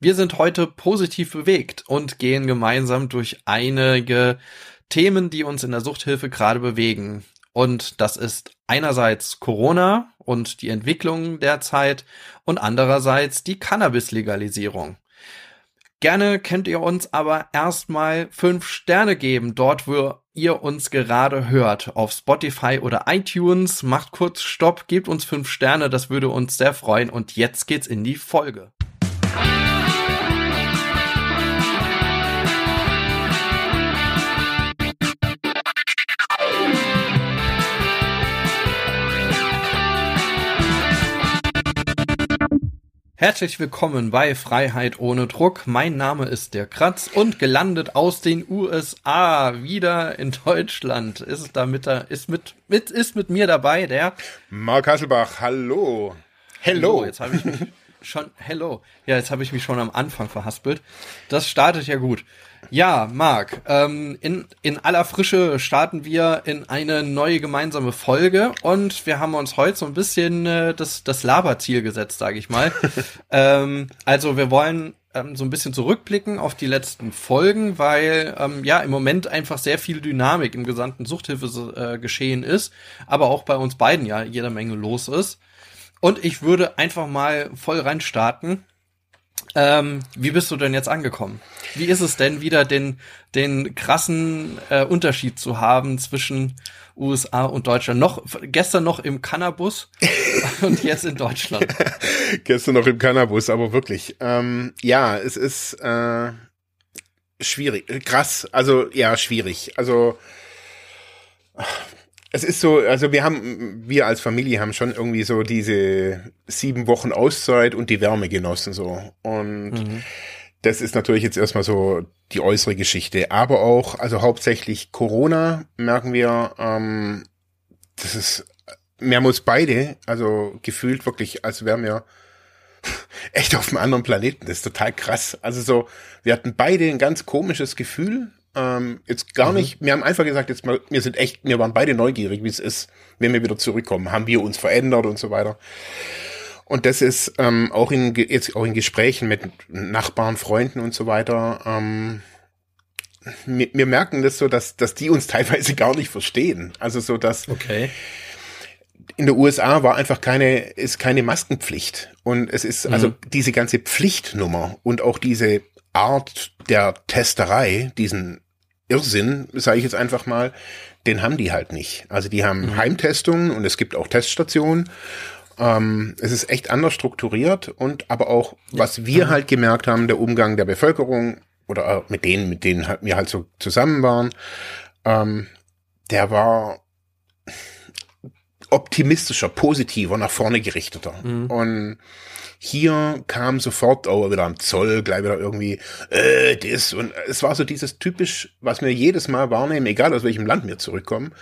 Wir sind heute positiv bewegt und gehen gemeinsam durch einige Themen, die uns in der Suchthilfe gerade bewegen. Und das ist einerseits Corona und die Entwicklung derzeit und andererseits die Cannabis-Legalisierung. Gerne könnt ihr uns aber erstmal fünf Sterne geben, dort wo ihr uns gerade hört, auf Spotify oder iTunes. Macht kurz Stopp, gebt uns fünf Sterne, das würde uns sehr freuen. Und jetzt geht's in die Folge. Herzlich willkommen bei Freiheit ohne Druck. Mein Name ist der Kratz und gelandet aus den USA wieder in Deutschland. Ist da mit, ist mit, mit, ist mit mir dabei der Mark Hasselbach. Hallo. Hello. Jetzt habe ich mich schon, hello. Ja, jetzt habe ich mich schon am Anfang verhaspelt. Das startet ja gut. Ja, Marc, ähm, in, in aller Frische starten wir in eine neue gemeinsame Folge und wir haben uns heute so ein bisschen äh, das, das Laberziel gesetzt, sage ich mal. ähm, also wir wollen ähm, so ein bisschen zurückblicken auf die letzten Folgen, weil ähm, ja im Moment einfach sehr viel Dynamik im gesamten Suchthilfe äh, geschehen ist, aber auch bei uns beiden ja jede Menge los ist. Und ich würde einfach mal voll rein starten ähm, wie bist du denn jetzt angekommen? Wie ist es denn wieder den, den krassen äh, Unterschied zu haben zwischen USA und Deutschland? Noch gestern noch im Cannabis und jetzt in Deutschland. gestern noch im Cannabis, aber wirklich. Ähm, ja, es ist äh, schwierig, krass. Also ja, schwierig. Also es ist so, also wir haben, wir als Familie haben schon irgendwie so diese sieben Wochen Auszeit und die Wärme genossen so. Und mhm. das ist natürlich jetzt erstmal so die äußere Geschichte. Aber auch, also hauptsächlich Corona merken wir, ähm, das ist, wir haben uns beide, also gefühlt wirklich, als wären wir echt auf einem anderen Planeten. Das ist total krass. Also so, wir hatten beide ein ganz komisches Gefühl ähm, jetzt gar mhm. nicht, wir haben einfach gesagt, jetzt mal, wir sind echt, wir waren beide neugierig, wie es ist, wenn wir wieder zurückkommen. Haben wir uns verändert und so weiter. Und das ist ähm, auch in jetzt auch in Gesprächen mit Nachbarn, Freunden und so weiter. Ähm, wir, wir merken das so, dass dass die uns teilweise gar nicht verstehen. Also so dass okay. in der USA war einfach keine ist keine Maskenpflicht und es ist also mhm. diese ganze Pflichtnummer und auch diese Art der Testerei, diesen Irrsinn, sage ich jetzt einfach mal, den haben die halt nicht. Also die haben mhm. Heimtestungen und es gibt auch Teststationen. Ähm, es ist echt anders strukturiert und aber auch, was wir mhm. halt gemerkt haben, der Umgang der Bevölkerung oder mit denen, mit denen wir halt so zusammen waren, ähm, der war optimistischer, positiver, nach vorne gerichteter. Mhm. Und hier kam sofort auch wieder am Zoll, gleich wieder irgendwie, äh, das. Und es war so dieses typisch, was wir jedes Mal wahrnehmen, egal aus welchem Land wir zurückkommen.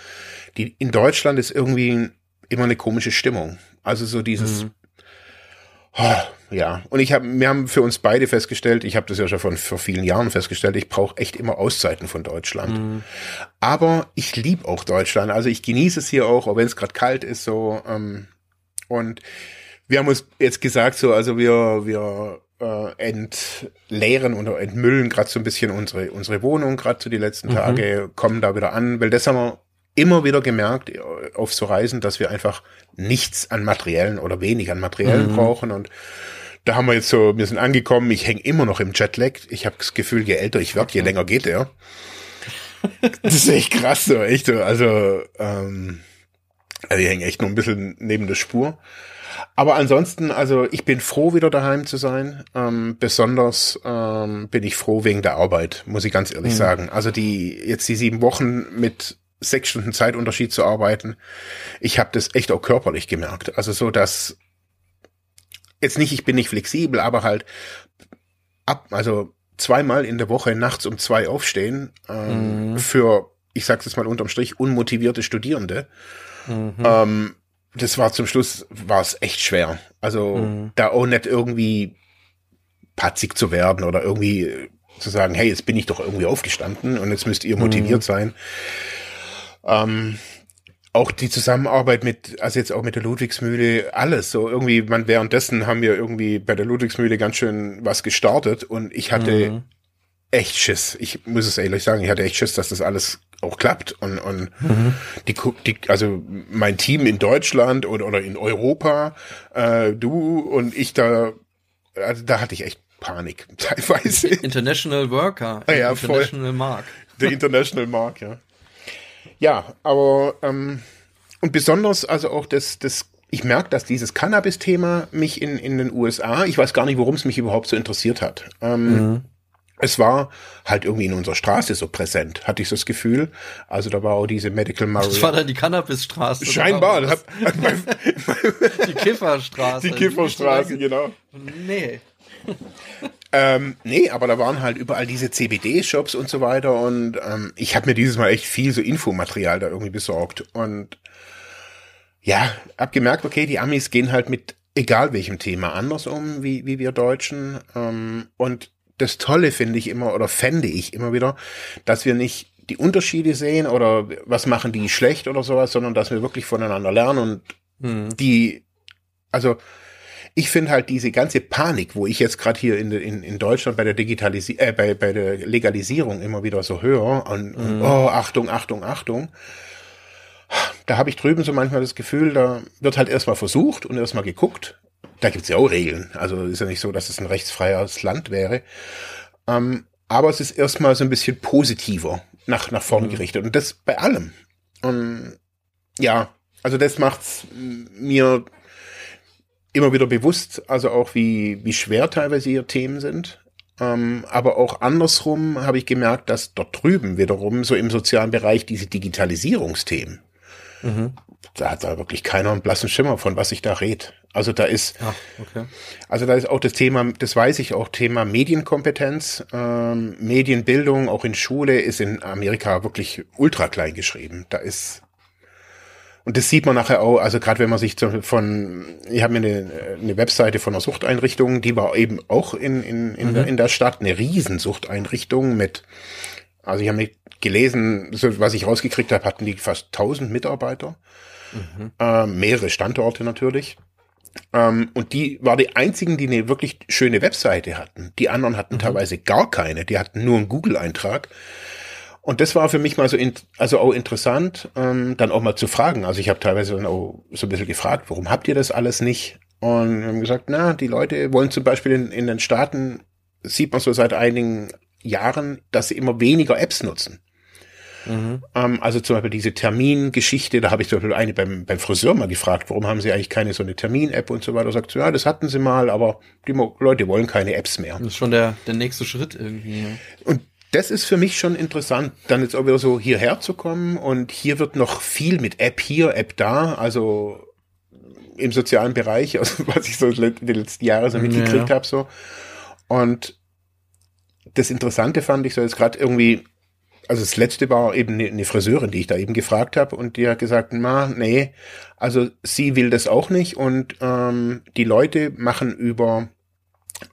Die, in Deutschland ist irgendwie immer eine komische Stimmung. Also so dieses, mhm. Ja. Und ich habe, wir haben für uns beide festgestellt, ich habe das ja schon von vor vielen Jahren festgestellt, ich brauche echt immer Auszeiten von Deutschland. Mhm. Aber ich liebe auch Deutschland. Also ich genieße es hier auch, auch wenn es gerade kalt ist so. Ähm, und wir haben uns jetzt gesagt, so, also wir, wir äh, entleeren oder entmüllen gerade so ein bisschen unsere, unsere Wohnung, gerade so die letzten mhm. Tage, kommen da wieder an, weil das haben wir immer wieder gemerkt äh, auf so Reisen, dass wir einfach nichts an Materiellen oder wenig an Materiellen mhm. brauchen und da haben wir jetzt so, wir sind angekommen, ich hänge immer noch im Jetlag. Ich habe das Gefühl, je älter ich werde, je länger geht er. Das ist echt krass, so echt. So. Also, ähm, also ich hänge echt noch ein bisschen neben der Spur. Aber ansonsten, also ich bin froh, wieder daheim zu sein. Ähm, besonders ähm, bin ich froh wegen der Arbeit, muss ich ganz ehrlich mhm. sagen. Also die jetzt die sieben Wochen mit sechs Stunden Zeitunterschied zu arbeiten, ich habe das echt auch körperlich gemerkt. Also so, dass jetzt nicht, ich bin nicht flexibel, aber halt ab, also zweimal in der Woche nachts um zwei aufstehen ähm, mhm. für, ich sag's jetzt mal unterm Strich, unmotivierte Studierende. Mhm. Ähm, das war zum Schluss, war es echt schwer. Also mhm. da auch nicht irgendwie patzig zu werden oder irgendwie zu sagen, hey, jetzt bin ich doch irgendwie aufgestanden und jetzt müsst ihr motiviert mhm. sein. Ähm, auch die Zusammenarbeit mit, also jetzt auch mit der Ludwigsmühle, alles so irgendwie, man währenddessen haben wir irgendwie bei der Ludwigsmühle ganz schön was gestartet und ich hatte mhm. echt Schiss. Ich muss es ehrlich sagen, ich hatte echt Schiss, dass das alles auch klappt und, und mhm. die, die, also mein Team in Deutschland oder, oder in Europa, äh, du und ich da, also da hatte ich echt Panik teilweise. International Worker, ja, International voll. Mark. Der International Mark, ja. Ja, aber ähm, und besonders also auch das, das ich merke, dass dieses Cannabis-Thema mich in, in den USA, ich weiß gar nicht, warum es mich überhaupt so interessiert hat. Ähm, mhm. Es war halt irgendwie in unserer Straße so präsent, hatte ich so das Gefühl. Also da war auch diese Medical Marijuana. Das war dann die Cannabisstraße. Scheinbar. die Kifferstraße. Die Kifferstraße, genau. Nee. Ähm, nee, aber da waren halt überall diese CBD-Shops und so weiter und ähm, ich habe mir dieses Mal echt viel so Infomaterial da irgendwie besorgt und ja, hab gemerkt, okay, die Amis gehen halt mit egal welchem Thema anders um, wie, wie wir Deutschen ähm, und das Tolle finde ich immer oder fände ich immer wieder, dass wir nicht die Unterschiede sehen oder was machen die schlecht oder sowas, sondern dass wir wirklich voneinander lernen und hm. die, also ich finde halt diese ganze Panik, wo ich jetzt gerade hier in, in, in Deutschland bei der Digitalisierung, äh, bei, bei der Legalisierung immer wieder so höre und, mhm. und oh, Achtung, Achtung, Achtung. Da habe ich drüben so manchmal das Gefühl, da wird halt erstmal versucht und erstmal geguckt. Da gibt's ja auch Regeln. Also ist ja nicht so, dass es ein rechtsfreies Land wäre. Ähm, aber es ist erstmal so ein bisschen positiver nach, nach vorne mhm. gerichtet. Und das bei allem. Und ja, also das macht's mir immer wieder bewusst, also auch wie, wie schwer teilweise ihre Themen sind. Ähm, aber auch andersrum habe ich gemerkt, dass dort drüben wiederum so im sozialen Bereich diese Digitalisierungsthemen, mhm. da hat da wirklich keiner einen blassen Schimmer von, was ich da red. Also da ist, Ach, okay. also da ist auch das Thema, das weiß ich auch, Thema Medienkompetenz, ähm, Medienbildung, auch in Schule, ist in Amerika wirklich ultra klein geschrieben. Da ist und das sieht man nachher auch, also gerade wenn man sich von, ich habe mir eine, eine Webseite von einer Suchteinrichtung, die war eben auch in, in, in, mhm. der, in der Stadt, eine Riesensuchteinrichtung mit, also ich habe nicht gelesen, so, was ich rausgekriegt habe, hatten die fast 1000 Mitarbeiter, mhm. äh, mehrere Standorte natürlich. Ähm, und die war die einzigen, die eine wirklich schöne Webseite hatten. Die anderen hatten mhm. teilweise gar keine, die hatten nur einen Google-Eintrag. Und das war für mich mal so, in, also auch interessant, ähm, dann auch mal zu fragen. Also ich habe teilweise dann auch so ein bisschen gefragt, warum habt ihr das alles nicht? Und haben gesagt, na, die Leute wollen zum Beispiel in, in den Staaten, sieht man so seit einigen Jahren, dass sie immer weniger Apps nutzen. Mhm. Ähm, also zum Beispiel diese Termingeschichte, da habe ich zum Beispiel eine beim, beim Friseur mal gefragt, warum haben sie eigentlich keine so eine Termin-App und so weiter. Sagt so, ja, das hatten sie mal, aber die Leute wollen keine Apps mehr. Das ist schon der, der nächste Schritt irgendwie. Ja. Und das ist für mich schon interessant, dann jetzt auch wieder so hierher zu kommen und hier wird noch viel mit App hier, App da, also im sozialen Bereich, also was ich so die letzten Jahre so mitgekriegt ja. habe so. Und das Interessante fand ich so jetzt gerade irgendwie, also das letzte war eben eine, eine Friseurin, die ich da eben gefragt habe und die hat gesagt, na, nee, also sie will das auch nicht und ähm, die Leute machen über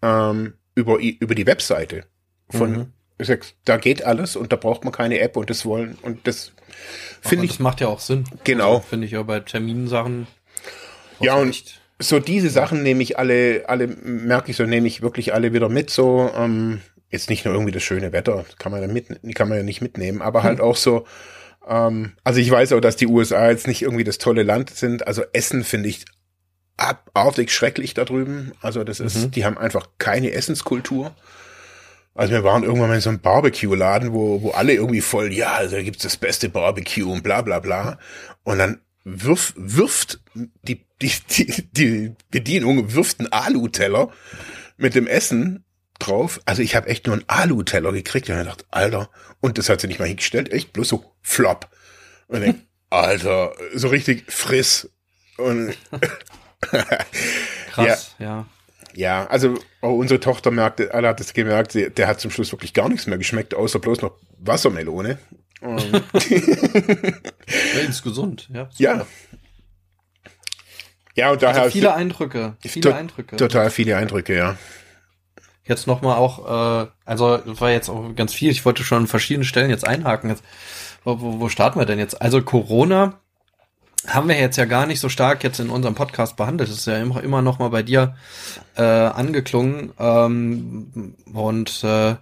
ähm, über über die Webseite von mhm ich sag, da geht alles und da braucht man keine App und das wollen und das finde ich. Das macht ja auch Sinn. Genau. Also, finde ich ja bei Terminsachen. Ja, und nicht. so diese Sachen nehme ich alle, alle, merke ich so, nehme ich wirklich alle wieder mit, so, ähm, jetzt nicht nur irgendwie das schöne Wetter, kann man ja mit, kann man ja nicht mitnehmen, aber halt hm. auch so, ähm, also ich weiß auch, dass die USA jetzt nicht irgendwie das tolle Land sind, also Essen finde ich abartig schrecklich da drüben, also das ist, mhm. die haben einfach keine Essenskultur. Also wir waren irgendwann mal in so einem Barbecue-Laden, wo, wo alle irgendwie voll, ja, also da gibt's das beste Barbecue und bla bla bla. Und dann wirf, wirft die, die, die, die Bedienung wirft einen Alu-Teller mit dem Essen drauf. Also ich habe echt nur einen Alu-Teller gekriegt und ich dachte, Alter, und das hat sie nicht mal hingestellt, echt bloß so flop. Und ich denk, Alter, so richtig friss. Und Krass, ja. ja. Ja, also oh, unsere Tochter merkte, alle hat es gemerkt, sie, der hat zum Schluss wirklich gar nichts mehr geschmeckt, außer bloß noch Wassermelone. ja, ist gesund, ja. Ja. Ja, und daher. Also viele Eindrücke, viele to Eindrücke. Total viele Eindrücke, ja. Jetzt nochmal auch, äh, also war jetzt auch ganz viel, ich wollte schon an verschiedenen Stellen jetzt einhaken. Jetzt, wo, wo starten wir denn jetzt? Also Corona haben wir jetzt ja gar nicht so stark jetzt in unserem Podcast behandelt. Das ist ja immer, immer noch mal bei dir äh, angeklungen. Ähm, und äh,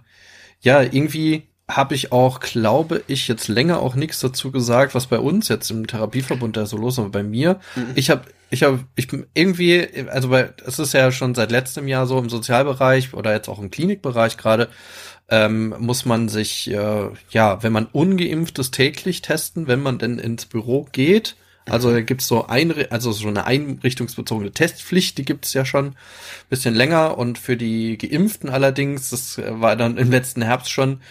ja, irgendwie habe ich auch, glaube ich, jetzt länger auch nichts dazu gesagt, was bei uns jetzt im Therapieverbund da so los ist. Aber bei mir, mhm. ich habe, ich habe, ich bin irgendwie, also bei, es ist ja schon seit letztem Jahr so im Sozialbereich oder jetzt auch im Klinikbereich gerade, ähm, muss man sich, äh, ja, wenn man ungeimpft ist, täglich testen, wenn man denn ins Büro geht. Also da gibt's so ein, also so eine einrichtungsbezogene Testpflicht, die gibt's ja schon bisschen länger. Und für die Geimpften allerdings, das war dann im letzten Herbst schon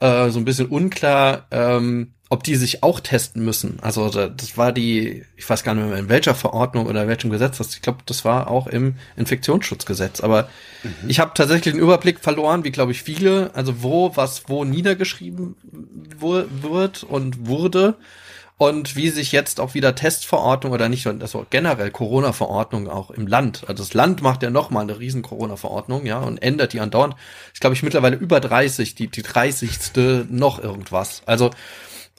äh, so ein bisschen unklar, ähm, ob die sich auch testen müssen. Also das war die, ich weiß gar nicht mehr in welcher Verordnung oder welchem Gesetz das. Ich glaube, das war auch im Infektionsschutzgesetz. Aber mhm. ich habe tatsächlich den Überblick verloren, wie glaube ich viele, also wo was wo niedergeschrieben wird und wurde und wie sich jetzt auch wieder Testverordnung oder nicht, also generell Corona-Verordnung auch im Land. Also das Land macht ja noch mal eine riesen Corona-Verordnung, ja, und ändert die andauernd. Ich glaube, ich mittlerweile über 30, die, die 30. noch irgendwas. Also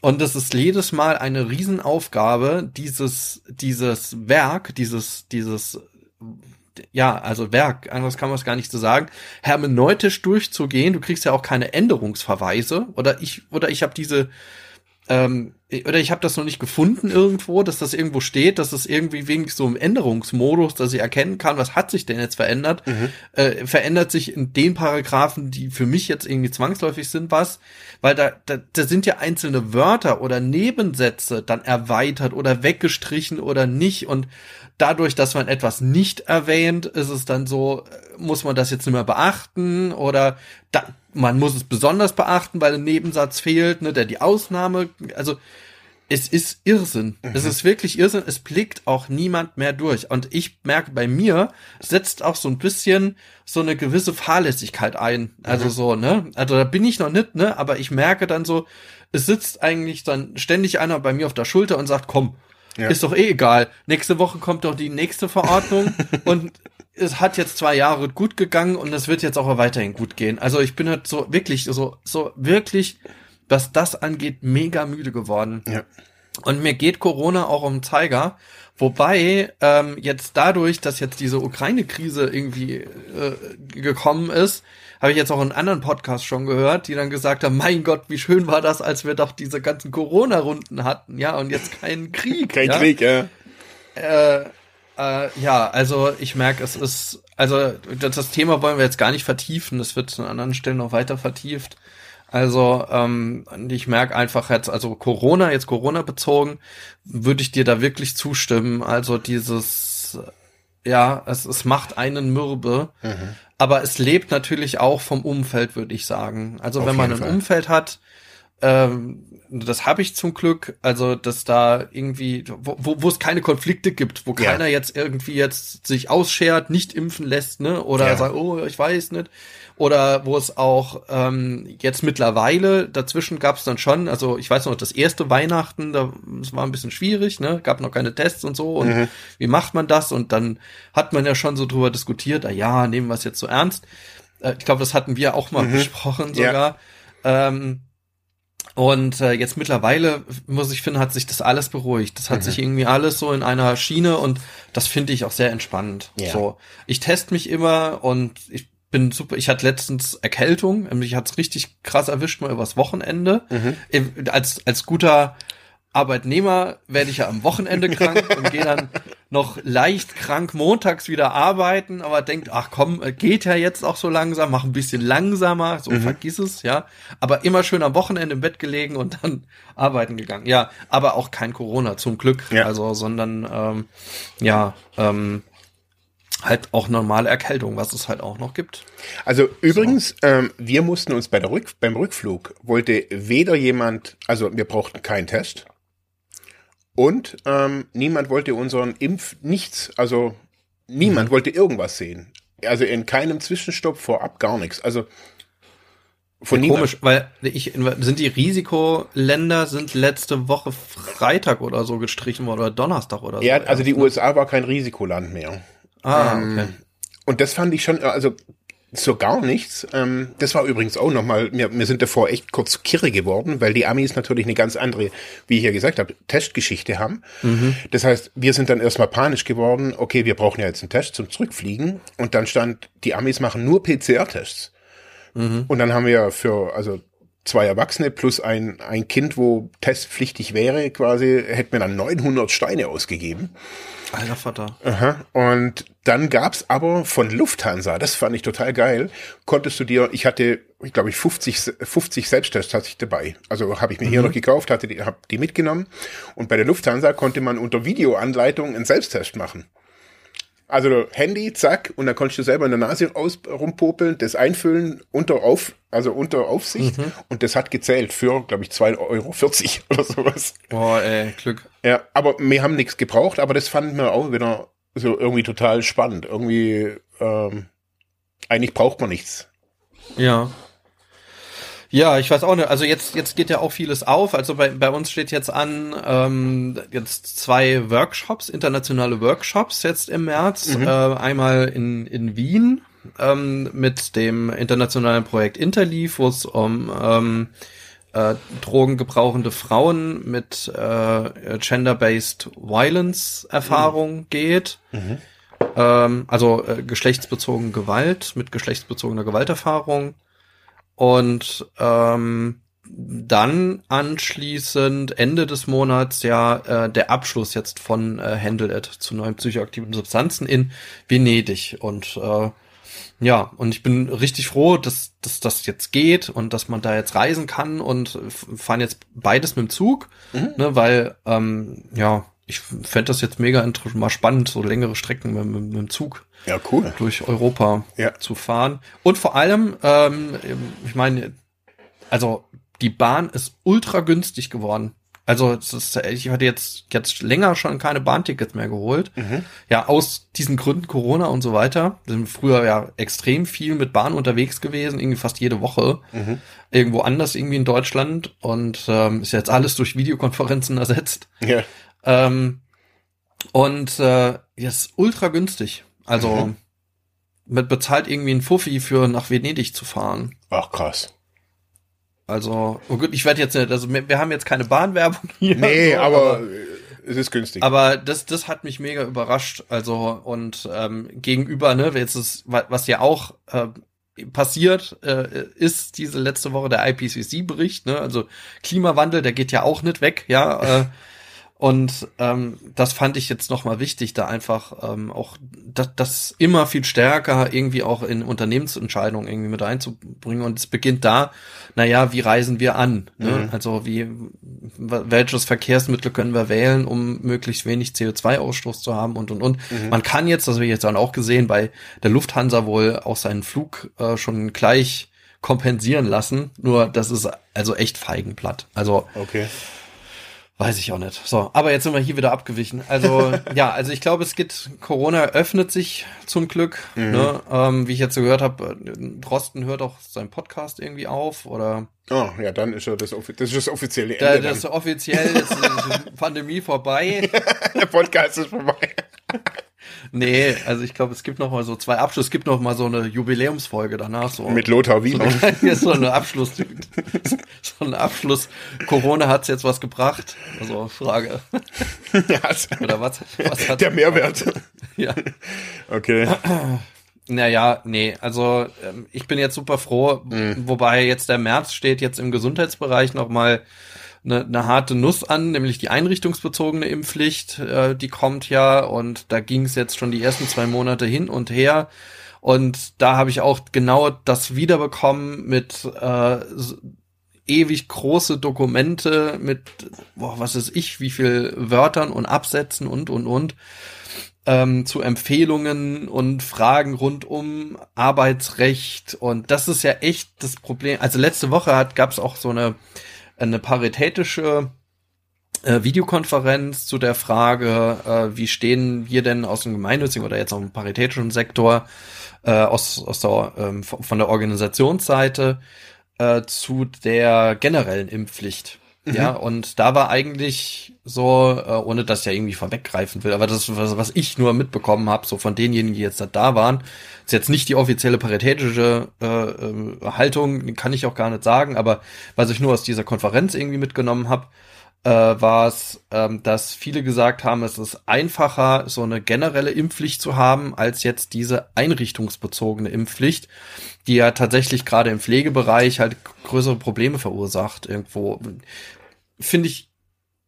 und es ist jedes Mal eine Riesenaufgabe, dieses, dieses Werk, dieses, dieses, ja, also Werk, anders kann man es gar nicht so sagen, hermeneutisch durchzugehen. Du kriegst ja auch keine Änderungsverweise oder ich, oder ich habe diese, ähm, oder ich habe das noch nicht gefunden irgendwo, dass das irgendwo steht, dass es irgendwie wenigstens so im Änderungsmodus, dass ich erkennen kann, was hat sich denn jetzt verändert, mhm. äh, verändert sich in den Paragraphen, die für mich jetzt irgendwie zwangsläufig sind, was, weil da, da, da sind ja einzelne Wörter oder Nebensätze dann erweitert oder weggestrichen oder nicht. Und dadurch, dass man etwas nicht erwähnt, ist es dann so, muss man das jetzt nicht mehr beachten oder da, man muss es besonders beachten, weil ein Nebensatz fehlt, ne, der die Ausnahme, also es ist Irrsinn. Mhm. Es ist wirklich Irrsinn. Es blickt auch niemand mehr durch. Und ich merke bei mir setzt auch so ein bisschen so eine gewisse Fahrlässigkeit ein. Also mhm. so, ne? Also da bin ich noch nicht, ne? Aber ich merke dann so, es sitzt eigentlich dann ständig einer bei mir auf der Schulter und sagt, komm, ja. ist doch eh egal. Nächste Woche kommt doch die nächste Verordnung und es hat jetzt zwei Jahre gut gegangen und es wird jetzt auch weiterhin gut gehen. Also ich bin halt so wirklich, so, so wirklich was das angeht, mega müde geworden. Ja. Und mir geht Corona auch um Zeiger. Wobei ähm, jetzt dadurch, dass jetzt diese Ukraine-Krise irgendwie äh, gekommen ist, habe ich jetzt auch in anderen Podcasts schon gehört, die dann gesagt haben, mein Gott, wie schön war das, als wir doch diese ganzen Corona-Runden hatten, ja, und jetzt keinen Krieg. Kein ja? Krieg, ja. Äh, äh, ja, also ich merke, es ist, also das, das Thema wollen wir jetzt gar nicht vertiefen, das wird an anderen Stellen noch weiter vertieft. Also ähm, ich merke einfach jetzt, also Corona, jetzt Corona bezogen, würde ich dir da wirklich zustimmen. Also dieses, ja, es, es macht einen mürbe, mhm. aber es lebt natürlich auch vom Umfeld, würde ich sagen. Also Auf wenn man ein Fall. Umfeld hat, ähm, das habe ich zum Glück, also dass da irgendwie, wo, wo es keine Konflikte gibt, wo keiner ja. jetzt irgendwie jetzt sich ausschert, nicht impfen lässt, ne? Oder ja. sagt, oh, ich weiß nicht oder wo es auch ähm, jetzt mittlerweile dazwischen gab es dann schon, also ich weiß noch, das erste Weihnachten, da das war ein bisschen schwierig, ne, gab noch keine Tests und so und mhm. wie macht man das und dann hat man ja schon so drüber diskutiert, ah ja, nehmen wir es jetzt so ernst. Äh, ich glaube, das hatten wir auch mal mhm. besprochen sogar. Ja. Ähm, und äh, jetzt mittlerweile, muss ich finden, hat sich das alles beruhigt. Das hat mhm. sich irgendwie alles so in einer Schiene und das finde ich auch sehr entspannend. Ja. So, ich teste mich immer und ich bin super. Ich hatte letztens Erkältung. Mich hat's richtig krass erwischt, mal übers Wochenende. Mhm. Als, als guter Arbeitnehmer werde ich ja am Wochenende krank und gehe dann noch leicht krank montags wieder arbeiten, aber denkt, ach komm, geht ja jetzt auch so langsam, mach ein bisschen langsamer, so mhm. vergiss es, ja. Aber immer schön am Wochenende im Bett gelegen und dann arbeiten gegangen. Ja, aber auch kein Corona, zum Glück. Ja. Also, sondern ähm, ja, ähm, halt auch normale Erkältung, was es halt auch noch gibt. Also übrigens, so. ähm, wir mussten uns bei der Rück beim Rückflug wollte weder jemand, also wir brauchten keinen Test und ähm, niemand wollte unseren Impf nichts, also niemand mhm. wollte irgendwas sehen. Also in keinem Zwischenstopp vorab gar nichts. Also von ja, komisch, weil ich sind die Risikoländer sind letzte Woche Freitag oder so gestrichen worden oder Donnerstag oder so. Ja, also die ne? USA war kein Risikoland mehr. Ah, ähm, okay. Und das fand ich schon, also so gar nichts. Ähm, das war übrigens auch nochmal, wir, wir sind davor echt kurz kirre geworden, weil die Amis natürlich eine ganz andere, wie ich ja gesagt habe, Testgeschichte haben. Mhm. Das heißt, wir sind dann erstmal panisch geworden, okay, wir brauchen ja jetzt einen Test zum Zurückfliegen. Und dann stand, die Amis machen nur PCR-Tests. Mhm. Und dann haben wir für, also zwei Erwachsene plus ein, ein Kind, wo testpflichtig wäre, quasi, hätten wir dann 900 Steine ausgegeben. Alter Vater. Aha. Und dann gab's aber von Lufthansa, das fand ich total geil, konntest du dir, ich hatte, ich glaube ich, 50, 50 Selbsttests hatte ich dabei. Also habe ich mir mhm. hier noch gekauft, hatte die, hab die mitgenommen. Und bei der Lufthansa konnte man unter Videoanleitung einen Selbsttest machen. Also Handy, zack, und dann konntest du selber in der Nase aus, rumpopeln, das einfüllen unter auf, also unter Aufsicht mhm. und das hat gezählt für, glaube ich, 2,40 Euro oder sowas. Boah, ey, Glück. Ja, aber wir haben nichts gebraucht, aber das fanden wir auch wieder so irgendwie total spannend. Irgendwie, ähm, eigentlich braucht man nichts. Ja. Ja, ich weiß auch nicht. Also jetzt, jetzt geht ja auch vieles auf. Also bei, bei uns steht jetzt an, ähm, jetzt zwei Workshops, internationale Workshops jetzt im März. Mhm. Äh, einmal in, in Wien ähm, mit dem internationalen Projekt Interleaf, wo es um ähm, äh, drogengebrauchende Frauen mit äh, Gender-Based Violence-Erfahrung mhm. geht. Mhm. Ähm, also äh, geschlechtsbezogene Gewalt mit geschlechtsbezogener Gewalterfahrung. Und ähm, dann anschließend Ende des Monats ja äh, der Abschluss jetzt von äh, Handle It zu neuen psychoaktiven Substanzen in Venedig. Und äh, ja, und ich bin richtig froh, dass, dass das jetzt geht und dass man da jetzt reisen kann und fahren jetzt beides mit dem Zug, mhm. ne, weil ähm, ja, ich fände das jetzt mega mal spannend, so längere Strecken mit, mit, mit dem Zug ja, cool. durch Europa ja. zu fahren. Und vor allem, ähm, ich meine, also die Bahn ist ultra günstig geworden. Also ist, ich hatte jetzt jetzt länger schon keine Bahntickets mehr geholt. Mhm. Ja, aus diesen Gründen Corona und so weiter. Wir sind früher ja extrem viel mit Bahn unterwegs gewesen, irgendwie fast jede Woche. Mhm. Irgendwo anders irgendwie in Deutschland und ähm, ist jetzt alles durch Videokonferenzen ersetzt. Ja. Ähm, und äh, ist ultra günstig. Also mhm. mit bezahlt irgendwie ein Fuffi für nach Venedig zu fahren. Ach krass. Also, oh gut, ich werde jetzt nicht, also wir, wir, haben jetzt keine Bahnwerbung hier. Nee, so, aber, aber, es ist günstig. Aber das, das hat mich mega überrascht. Also, und ähm, gegenüber, ne, jetzt ist, was ja auch äh, passiert, äh, ist diese letzte Woche der IPCC-Bericht, ne? Also Klimawandel, der geht ja auch nicht weg, ja. Äh, Und ähm, das fand ich jetzt nochmal wichtig, da einfach ähm, auch das, das immer viel stärker irgendwie auch in Unternehmensentscheidungen irgendwie mit einzubringen. Und es beginnt da, naja, wie reisen wir an? Ne? Mhm. Also wie welches Verkehrsmittel können wir wählen, um möglichst wenig CO2-Ausstoß zu haben und und und. Mhm. Man kann jetzt, das habe ich jetzt dann auch gesehen, bei der Lufthansa wohl auch seinen Flug äh, schon gleich kompensieren lassen. Nur das ist also echt Feigenblatt. Also okay. Weiß ich auch nicht. So, aber jetzt sind wir hier wieder abgewichen. Also ja, also ich glaube, es geht, Corona öffnet sich zum Glück. Mhm. Ne? Ähm, wie ich jetzt so gehört habe, Drosten hört auch seinen Podcast irgendwie auf oder. Oh, ja, dann ist ja das, das, ist das offizielle Ende. Da, das ist offiziell, ist die Pandemie vorbei. Der Podcast ist vorbei. Nee, also ich glaube, es gibt noch mal so zwei Abschluss, es gibt noch mal so eine Jubiläumsfolge danach. So, Mit Lothar Wiener. So, so eine Abschluss, so ein Abschluss. Corona hat's jetzt was gebracht? Also Frage. Ja, Oder was? was hat Der Mehrwert. Ja. Okay. Naja, nee, also ähm, ich bin jetzt super froh, mhm. wobei jetzt der März steht jetzt im Gesundheitsbereich noch mal eine, eine harte Nuss an, nämlich die einrichtungsbezogene Impfpflicht. Äh, die kommt ja und da ging es jetzt schon die ersten zwei Monate hin und her. Und da habe ich auch genau das wiederbekommen mit äh, ewig große Dokumente mit, boah, was ist ich, wie viel Wörtern und Absätzen und, und, und. Ähm, zu Empfehlungen und Fragen rund um Arbeitsrecht. Und das ist ja echt das Problem. Also letzte Woche hat, gab es auch so eine eine paritätische äh, Videokonferenz zu der Frage, äh, wie stehen wir denn aus dem gemeinnützigen oder jetzt auch im paritätischen Sektor äh, aus, aus der, ähm, von der Organisationsseite äh, zu der generellen Impfpflicht. Mhm. Ja, und da war eigentlich so, äh, ohne dass ich ja irgendwie vorweggreifen will, aber das, was, was ich nur mitbekommen habe, so von denjenigen, die jetzt da waren, ist jetzt nicht die offizielle paritätische äh, äh, Haltung, kann ich auch gar nicht sagen, aber was ich nur aus dieser Konferenz irgendwie mitgenommen habe, äh, war es, ähm, dass viele gesagt haben, es ist einfacher, so eine generelle Impfpflicht zu haben, als jetzt diese einrichtungsbezogene Impfpflicht, die ja tatsächlich gerade im Pflegebereich halt größere Probleme verursacht irgendwo. Finde ich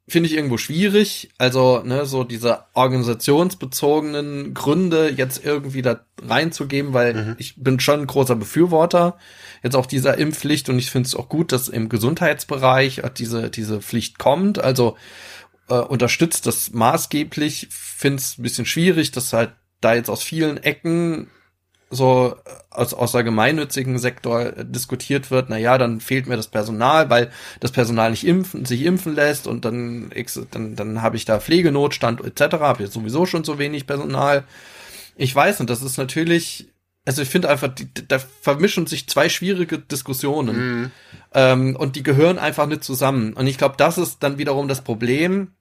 finde ich irgendwo schwierig. Also, ne, so diese organisationsbezogenen Gründe jetzt irgendwie da reinzugeben, weil mhm. ich bin schon ein großer Befürworter jetzt auch dieser Impfpflicht und ich finde es auch gut, dass im Gesundheitsbereich diese, diese Pflicht kommt. Also äh, unterstützt das maßgeblich, finde es ein bisschen schwierig, dass halt da jetzt aus vielen Ecken so äh, aus, aus der gemeinnützigen Sektor diskutiert wird, na ja, dann fehlt mir das Personal, weil das Personal nicht impfen, sich impfen lässt und dann, dann, dann habe ich da Pflegenotstand etc., habe jetzt sowieso schon so wenig Personal. Ich weiß, und das ist natürlich, also ich finde einfach, die, da vermischen sich zwei schwierige Diskussionen mhm. ähm, und die gehören einfach nicht zusammen. Und ich glaube, das ist dann wiederum das Problem,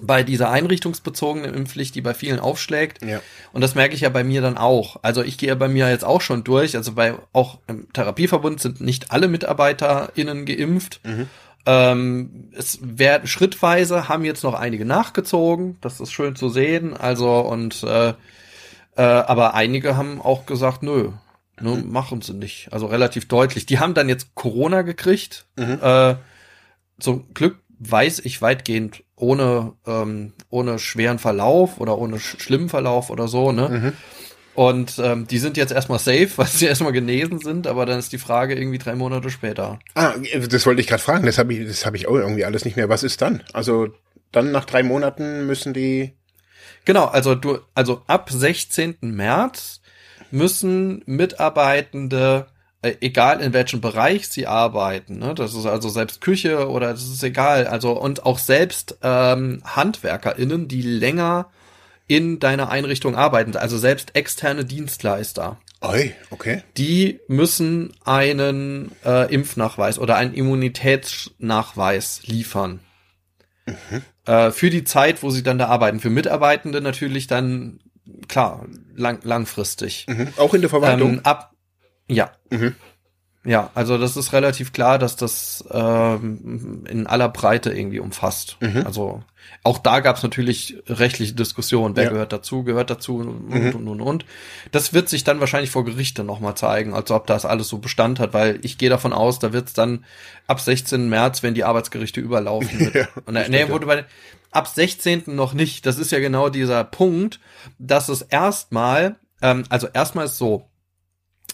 bei dieser einrichtungsbezogenen Impfpflicht, die bei vielen aufschlägt. Ja. Und das merke ich ja bei mir dann auch. Also ich gehe bei mir jetzt auch schon durch. Also bei auch im Therapieverbund sind nicht alle MitarbeiterInnen geimpft. Mhm. Ähm, es werden schrittweise haben jetzt noch einige nachgezogen. Das ist schön zu sehen. Also und äh, äh, aber einige haben auch gesagt, nö, nö mhm. machen sie nicht. Also relativ deutlich. Die haben dann jetzt Corona gekriegt. Mhm. Äh, zum Glück weiß ich weitgehend ohne, ähm, ohne schweren Verlauf oder ohne sch schlimmen Verlauf oder so, ne? Mhm. Und ähm, die sind jetzt erstmal safe, weil sie erstmal genesen sind, aber dann ist die Frage irgendwie drei Monate später. Ah, das wollte ich gerade fragen, das habe ich, das habe ich auch irgendwie alles nicht mehr. Was ist dann? Also dann nach drei Monaten müssen die. Genau, also du, also ab 16. März müssen Mitarbeitende egal in welchem Bereich sie arbeiten, ne? das ist also selbst Küche oder das ist egal, also und auch selbst ähm, HandwerkerInnen, die länger in deiner Einrichtung arbeiten, also selbst externe Dienstleister. Oi, okay. Die müssen einen äh, Impfnachweis oder einen Immunitätsnachweis liefern. Mhm. Äh, für die Zeit, wo sie dann da arbeiten. Für Mitarbeitende natürlich dann, klar, lang, langfristig. Mhm. Auch in der Verwaltung? Ähm, ab, ja. Mhm. Ja, also das ist relativ klar, dass das ähm, in aller Breite irgendwie umfasst. Mhm. Also auch da gab es natürlich rechtliche Diskussionen, wer ja. gehört dazu, gehört dazu und, mhm. und, und, und. Das wird sich dann wahrscheinlich vor Gerichte nochmal zeigen, also ob das alles so Bestand hat, weil ich gehe davon aus, da wird es dann ab 16. März, wenn die Arbeitsgerichte überlaufen. ja, und, äh, nee, wurde bei, ab 16. noch nicht. Das ist ja genau dieser Punkt, dass es erstmal, ähm, also erstmal ist so,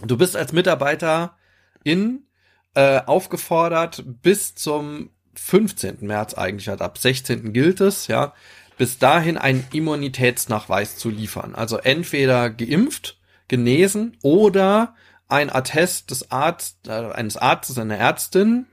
Du bist als Mitarbeiter in äh, aufgefordert, bis zum 15. März eigentlich halt ab 16. gilt es, ja, bis dahin einen Immunitätsnachweis zu liefern. Also entweder geimpft, genesen oder ein Attest des Arzt, äh, eines Arztes, einer Ärztin,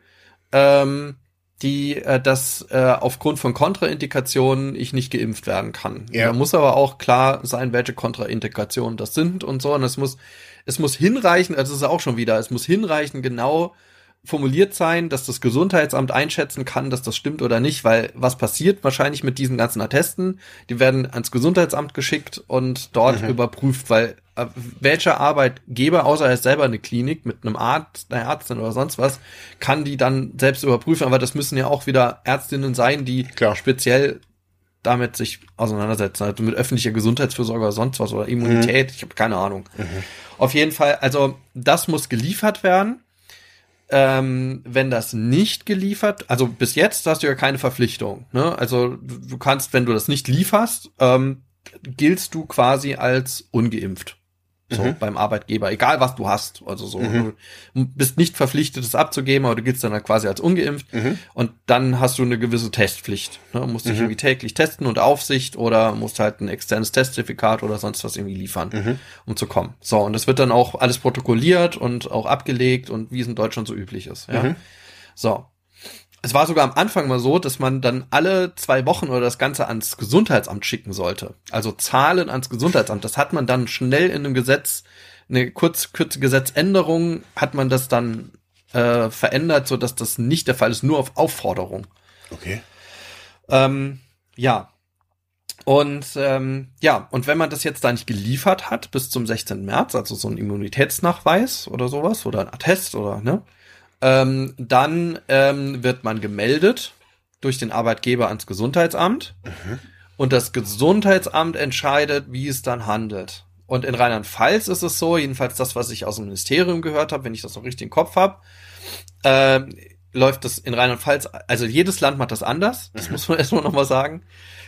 ähm, die äh, dass äh, aufgrund von Kontraindikationen ich nicht geimpft werden kann. Ja. Da muss aber auch klar sein, welche Kontraindikationen das sind und so. Und es muss es muss hinreichen, also das ist auch schon wieder, es muss hinreichen genau formuliert sein, dass das Gesundheitsamt einschätzen kann, dass das stimmt oder nicht, weil was passiert wahrscheinlich mit diesen ganzen Attesten? Die werden ans Gesundheitsamt geschickt und dort mhm. überprüft, weil welcher Arbeitgeber, außer er ist selber eine Klinik mit einem Arzt, einer Ärztin oder sonst was, kann die dann selbst überprüfen, aber das müssen ja auch wieder Ärztinnen sein, die Klar. speziell damit sich auseinandersetzen, also mit öffentlicher Gesundheitsfürsorge oder sonst was oder Immunität, mhm. ich habe keine Ahnung. Mhm. Auf jeden Fall, also das muss geliefert werden. Ähm, wenn das nicht geliefert, also bis jetzt hast du ja keine Verpflichtung. Ne? Also du, kannst, wenn du das nicht lieferst, ähm, giltst du quasi als ungeimpft. So, mhm. beim Arbeitgeber, egal was du hast. Also so, mhm. du bist nicht verpflichtet, es abzugeben, aber du giltst dann halt quasi als ungeimpft. Mhm. Und dann hast du eine gewisse Testpflicht. Ne? Musst dich mhm. irgendwie täglich testen und Aufsicht oder musst halt ein externes Testzertifikat oder sonst was irgendwie liefern, mhm. um zu kommen. So, und das wird dann auch alles protokolliert und auch abgelegt und wie es in Deutschland so üblich ist. Ja. Mhm. So es war sogar am Anfang mal so, dass man dann alle zwei Wochen oder das Ganze ans Gesundheitsamt schicken sollte. Also Zahlen ans Gesundheitsamt. Das hat man dann schnell in einem Gesetz, eine kurz, kurze Gesetzänderung, hat man das dann äh, verändert, so dass das nicht der Fall ist, nur auf Aufforderung. Okay. Ähm, ja. Und ähm, ja, und wenn man das jetzt da nicht geliefert hat bis zum 16. März, also so ein Immunitätsnachweis oder sowas oder ein Attest oder ne, ähm, dann ähm, wird man gemeldet durch den Arbeitgeber ans Gesundheitsamt Mhm. und das Gesundheitsamt entscheidet, wie es dann handelt. Und in Rheinland-Pfalz ist es so, jedenfalls das, was ich aus dem Ministerium gehört habe, wenn ich das noch richtig im Kopf habe, ähm, läuft das in Rheinland-Pfalz, also jedes Land macht das anders, das muss man erstmal nochmal sagen.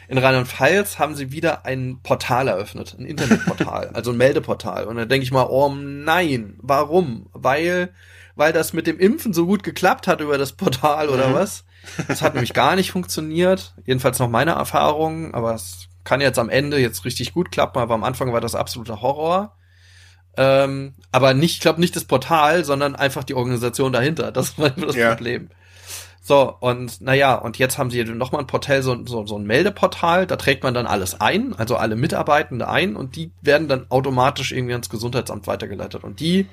In Rheinland-Pfalz haben sie wieder ein Portal eröffnet, ein Internetportal, also ein Meldeportal. Und da denke ich mal, oh nein, warum? Weil, weil das mit dem Impfen so gut geklappt hat über das Portal oder Mhm. was? Das hat nämlich gar nicht funktioniert. Jedenfalls noch meine Erfahrung, aber es kann jetzt am Ende jetzt richtig gut klappen, aber am Anfang war das absoluter Horror. Ähm, aber nicht, ich glaube nicht das Portal, sondern einfach die Organisation dahinter. Das war das Ja. Problem. So, und naja, und jetzt haben sie nochmal ein Portal, so, so, so ein Meldeportal, da trägt man dann alles ein, also alle Mitarbeitende ein und die werden dann automatisch irgendwie ans Gesundheitsamt weitergeleitet. Und die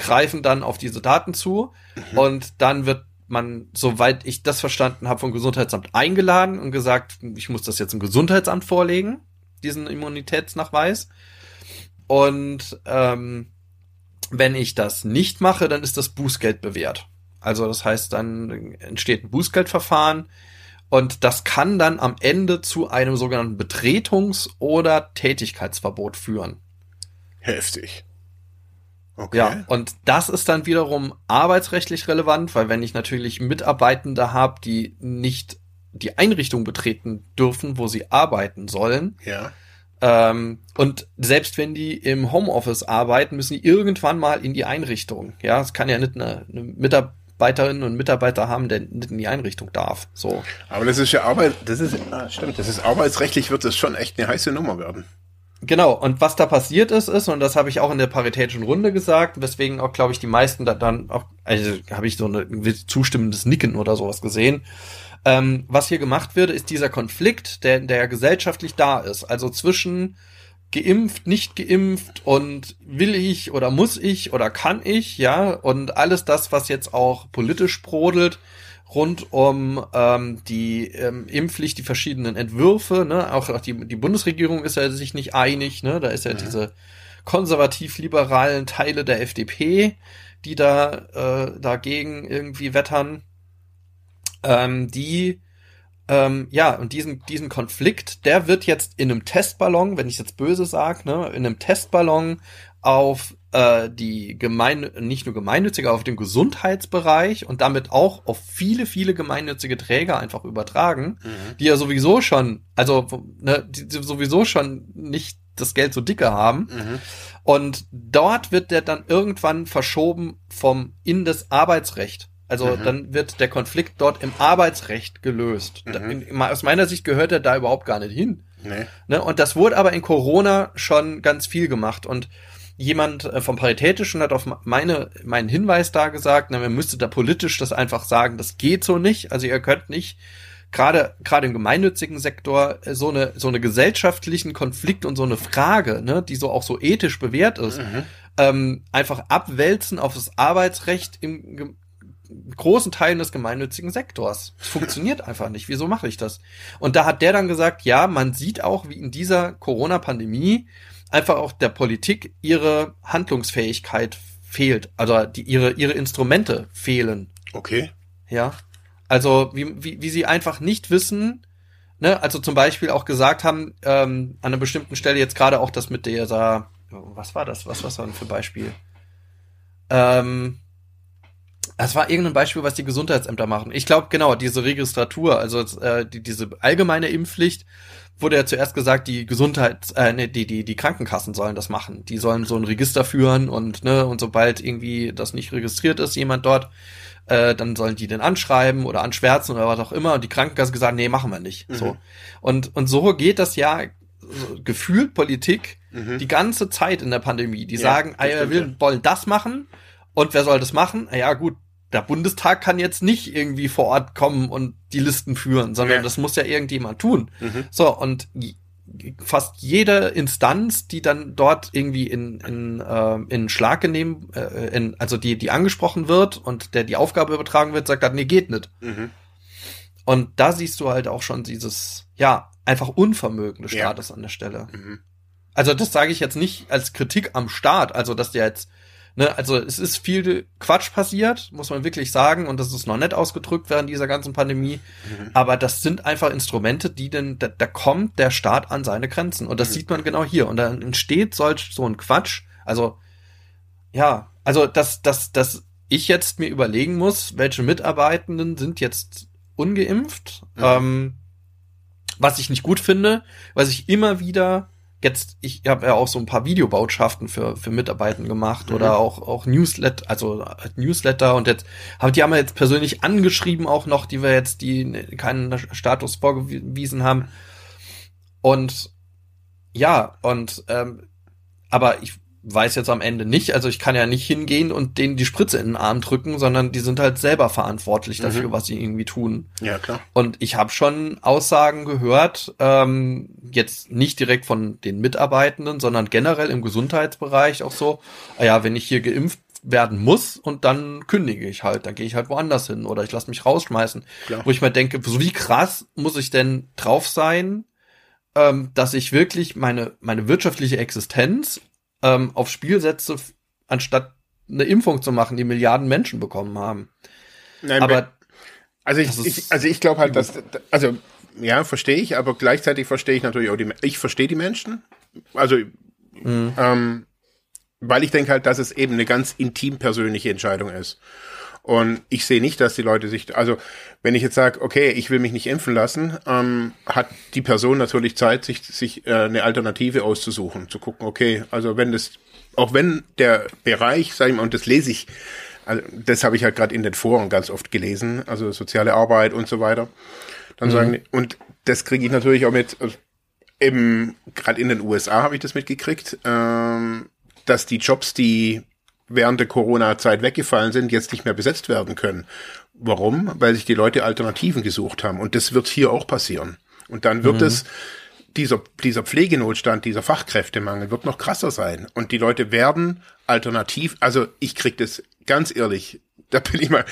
greifen dann auf diese Daten zu und dann wird man, soweit ich das verstanden habe, vom Gesundheitsamt eingeladen und gesagt, ich muss das jetzt im Gesundheitsamt vorlegen, diesen Immunitätsnachweis. Und ähm, wenn ich das nicht mache, dann ist das Bußgeld bewährt. Also das heißt, dann entsteht ein Bußgeldverfahren und das kann dann am Ende zu einem sogenannten Betretungs- oder Tätigkeitsverbot führen. Heftig. Okay. Ja, und das ist dann wiederum arbeitsrechtlich relevant, weil wenn ich natürlich Mitarbeitende habe, die nicht die Einrichtung betreten dürfen, wo sie arbeiten sollen, Ja. ähm, und selbst wenn die im Homeoffice arbeiten, müssen die irgendwann mal in die Einrichtung. Ja, es kann ja nicht eine, eine Mitarbeiterinnen und Mitarbeiter haben, der nicht in die Einrichtung darf. So. Aber das ist ja Arbeit, das ist, ah, stimmt, das ist arbeitsrechtlich wird das schon echt eine heiße Nummer werden. Genau, und was da passiert ist, ist, und das habe ich auch in der paritätischen Runde gesagt, weswegen auch, glaube ich, die meisten da dann auch, also habe ich so ein zustimmendes Nicken oder sowas gesehen. Ähm, was hier gemacht wird, ist dieser Konflikt, der, der gesellschaftlich da ist. Also zwischen geimpft, nicht geimpft und will ich oder muss ich oder kann ich, ja, und alles das, was jetzt auch politisch brodelt, rund um ähm, die ähm, Impfpflicht, die verschiedenen Entwürfe, ne, auch, auch die, die Bundesregierung ist ja sich nicht einig, ne, da ist ja diese konservativ-liberalen Teile der FDP, die da äh, dagegen irgendwie wettern, ähm, die ähm, ja, und diesen, diesen Konflikt, der wird jetzt in einem Testballon, wenn ich jetzt böse sage, ne, in einem Testballon auf äh, die gemein nicht nur gemeinnützige, auf den Gesundheitsbereich und damit auch auf viele, viele gemeinnützige Träger einfach übertragen, die ja sowieso schon, also ne, die, die sowieso schon nicht das Geld so dicke haben. Mhm. Und dort wird der dann irgendwann verschoben vom in das Arbeitsrecht. Also Mhm. dann wird der Konflikt dort im Arbeitsrecht gelöst. Da, Mhm. in, aus meiner Sicht gehört er da überhaupt gar nicht hin. Nee. Ne? Und das wurde aber in Corona schon ganz viel gemacht. Und jemand äh, vom Paritätischen hat auf meine, meinen Hinweis da gesagt, na, man müsste da politisch das einfach sagen, das geht so nicht. Also ihr könnt nicht gerade gerade im gemeinnützigen Sektor äh, so eine so eine gesellschaftlichen Konflikt und so eine Frage, ne, die so auch so ethisch bewährt ist, Mhm. ähm, einfach abwälzen auf das Arbeitsrecht im großen Teilen des gemeinnützigen Sektors. Es funktioniert einfach nicht. Wieso mache ich das? Und da hat der dann gesagt, ja, man sieht auch, wie in dieser Corona-Pandemie einfach auch der Politik ihre Handlungsfähigkeit fehlt. Also die, ihre, ihre Instrumente fehlen. Okay. Ja. Also wie, wie, wie sie einfach nicht wissen, ne, also zum Beispiel auch gesagt haben, ähm, an einer bestimmten Stelle jetzt gerade auch das mit dieser, was war das? Was was war denn für Beispiel? Ähm, es war irgendein Beispiel, was die Gesundheitsämter machen. Ich glaube, genau, diese Registratur, also äh, die, diese allgemeine Impfpflicht, wurde ja zuerst gesagt, die Gesundheits, äh, nee, die, die, die Krankenkassen sollen das machen. Die sollen so ein Register führen und, ne, und sobald irgendwie das nicht registriert ist, jemand dort, äh, dann sollen die den anschreiben oder anschwärzen oder was auch immer. Und die Krankenkasse gesagt, nee, machen wir nicht. Mhm. So. Und, und so geht das ja so, gefühlt Politik Mhm. die ganze Zeit in der Pandemie. Die Ja, sagen, das wir wollen das machen. Und wer soll das machen? Ja, gut, der Bundestag kann jetzt nicht irgendwie vor Ort kommen und die Listen führen, sondern Ja. das muss ja irgendjemand tun. Mhm. So, und fast jede Instanz, die dann dort irgendwie in, in, äh, in Schlag genehm, äh, in, also die, die angesprochen wird und der die Aufgabe übertragen wird, sagt dann, nee, geht nicht. Mhm. Und da siehst du halt auch schon dieses, ja, einfach Unvermögen des Staates ja. an der Stelle. Mhm. Also das sage ich jetzt nicht als Kritik am Staat, also dass der jetzt Ne, also es ist viel Quatsch passiert, muss man wirklich sagen, und das ist noch nett ausgedrückt während dieser ganzen Pandemie. Mhm. Aber das sind einfach Instrumente, die denn, da, da kommt der Staat an seine Grenzen. Und das mhm. sieht man genau hier. Und dann entsteht solch so ein Quatsch. Also, ja, also dass, dass, dass ich jetzt mir überlegen muss, welche Mitarbeitenden sind jetzt ungeimpft, mhm. ähm, was ich nicht gut finde, was ich immer wieder jetzt, ich habe ja auch so ein paar Videobotschaften für, für Mitarbeiter gemacht mhm. oder auch, auch Newsletter, also Newsletter und jetzt, aber die haben wir jetzt persönlich angeschrieben auch noch, die wir jetzt, die keinen Status vorgewiesen haben. Und ja, und ähm, aber ich weiß jetzt am Ende nicht. Also ich kann ja nicht hingehen und denen die Spritze in den Arm drücken, sondern die sind halt selber verantwortlich mhm. dafür, was sie irgendwie tun. Ja, klar. Und ich habe schon Aussagen gehört, ähm, jetzt nicht direkt von den Mitarbeitenden, sondern generell im Gesundheitsbereich auch so, ah ja, wenn ich hier geimpft werden muss und dann kündige ich halt, dann gehe ich halt woanders hin oder ich lasse mich rausschmeißen. Klar. Wo ich mir denke, so wie krass muss ich denn drauf sein, ähm, dass ich wirklich meine, meine wirtschaftliche Existenz ähm, aufs Spiel setze, anstatt eine Impfung zu machen, die Milliarden Menschen bekommen haben. Nein, aber also ich, ich also ich glaube halt, dass also ja verstehe ich, aber gleichzeitig verstehe ich natürlich auch die ich verstehe die Menschen, also mhm. ähm, weil ich denke halt, dass es eben eine ganz intim persönliche Entscheidung ist. Und ich sehe nicht, dass die Leute sich, also wenn ich jetzt sage, okay, ich will mich nicht impfen lassen, ähm, hat die Person natürlich Zeit, sich, sich äh, eine Alternative auszusuchen, zu gucken, okay, also wenn das, auch wenn der Bereich, sag ich mal, und das lese ich, also das habe ich halt gerade in den Foren ganz oft gelesen, also soziale Arbeit und so weiter. Dann mhm. sagen, und das kriege ich natürlich auch mit, also eben gerade in den USA habe ich das mitgekriegt, ähm, dass die Jobs, die während der Corona-Zeit weggefallen sind, jetzt nicht mehr besetzt werden können. Warum? Weil sich die Leute Alternativen gesucht haben. Und das wird hier auch passieren. Und dann wird mhm. es, dieser, dieser Pflegenotstand, dieser Fachkräftemangel wird noch krasser sein. Und die Leute werden alternativ, also ich krieg das ganz ehrlich, da bin ich mal,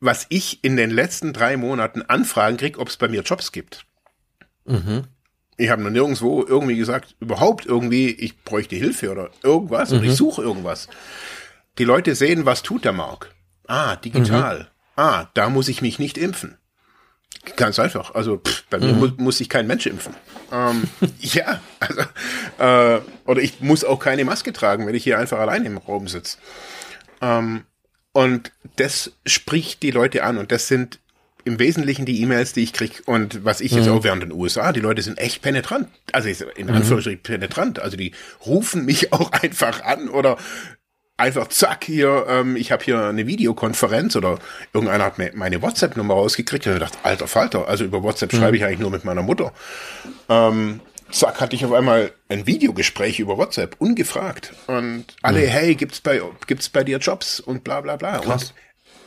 was ich in den letzten drei Monaten Anfragen krieg, ob es bei mir Jobs gibt. Mhm. Ich habe noch nirgendwo irgendwie gesagt, überhaupt irgendwie, ich bräuchte Hilfe oder irgendwas mhm. oder ich suche irgendwas. Die Leute sehen, was tut der Mark. Ah, digital. Mhm. Ah, da muss ich mich nicht impfen. Ganz einfach. Also pff, bei mir mhm. muss, muss sich kein Mensch impfen. Ähm, ja, also äh, oder ich muss auch keine Maske tragen, wenn ich hier einfach allein im Raum sitze. Ähm, und das spricht die Leute an und das sind im Wesentlichen die E-Mails, die ich krieg und was ich mhm. jetzt auch während den USA, die Leute sind echt penetrant. Also in mhm. Anführungsstrichen mhm. penetrant. Also die rufen mich auch einfach an oder einfach zack hier, ähm, ich habe hier eine Videokonferenz oder irgendeiner hat mir meine WhatsApp-Nummer rausgekriegt und ich dachte, alter Falter, also über WhatsApp mhm. schreibe ich eigentlich nur mit meiner Mutter. Ähm, zack, hatte ich auf einmal ein Videogespräch über WhatsApp, ungefragt. Und alle, mhm. hey, gibt's bei, gibt's bei dir Jobs und bla bla bla. Krass. Und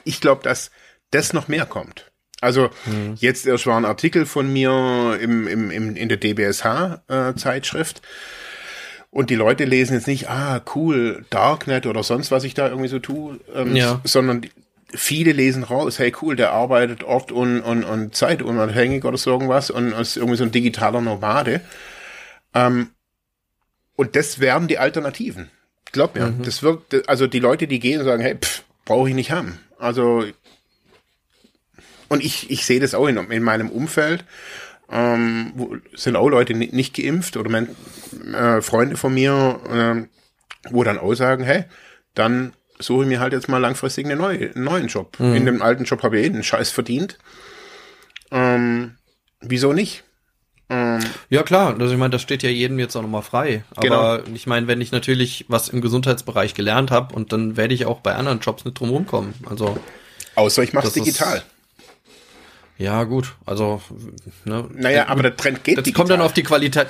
ich glaube, dass das noch mehr kommt. Also mhm. jetzt erst war ein Artikel von mir im, im, im, in der DBSH-Zeitschrift. Äh, und die Leute lesen jetzt nicht, ah, cool, Darknet oder sonst, was ich da irgendwie so tue, ähm, ja. sondern viele lesen raus, hey cool, der arbeitet oft und, und, und zeitunabhängig oder so irgendwas und ist irgendwie so ein digitaler Nomade. Ähm, und das werden die Alternativen. Glaub mir, mhm. das wird, also die Leute, die gehen und sagen, hey, brauche ich nicht haben. Also, und ich, ich sehe das auch in, in meinem Umfeld ähm, wo, sind auch Leute nicht geimpft oder mein, äh, Freunde von mir, äh, wo dann auch sagen, hey, dann suche ich mir halt jetzt mal langfristig eine neue, einen neuen Job. Mhm. In dem alten Job habe ich eh einen Scheiß verdient. Ähm, wieso nicht? Ähm, ja klar, also ich meine, das steht ja jedem jetzt auch nochmal frei. Aber genau. ich meine, wenn ich natürlich was im Gesundheitsbereich gelernt habe und dann werde ich auch bei anderen Jobs nicht drum rumkommen. Also außer ich mache es digital. Ist, ja, gut, also ne, Naja, aber der Trend geht. Das digital. kommt dann auf die Qualität,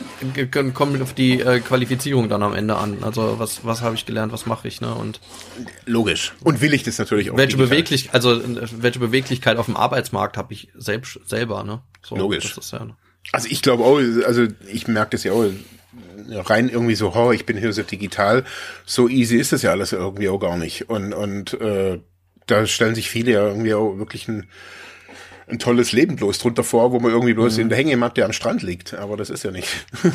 kommt auf die äh, Qualifizierung dann am Ende an. Also was, was habe ich gelernt, was mache ich, ne? Und logisch. Und will ich das natürlich auch. Welche Beweglichkeit, also welche Beweglichkeit auf dem Arbeitsmarkt habe ich selbst selber, ne? So, logisch. Ja, Also ich glaube auch, also ich merke das ja auch, rein irgendwie so, oh, ich bin hier so digital, so easy ist das ja alles irgendwie auch gar nicht. Und, und äh, da stellen sich viele ja irgendwie auch wirklich ein, ein tolles Leben bloß drunter vor, wo man irgendwie bloß mhm. in der Hängematte am Strand liegt. Aber das ist ja nicht.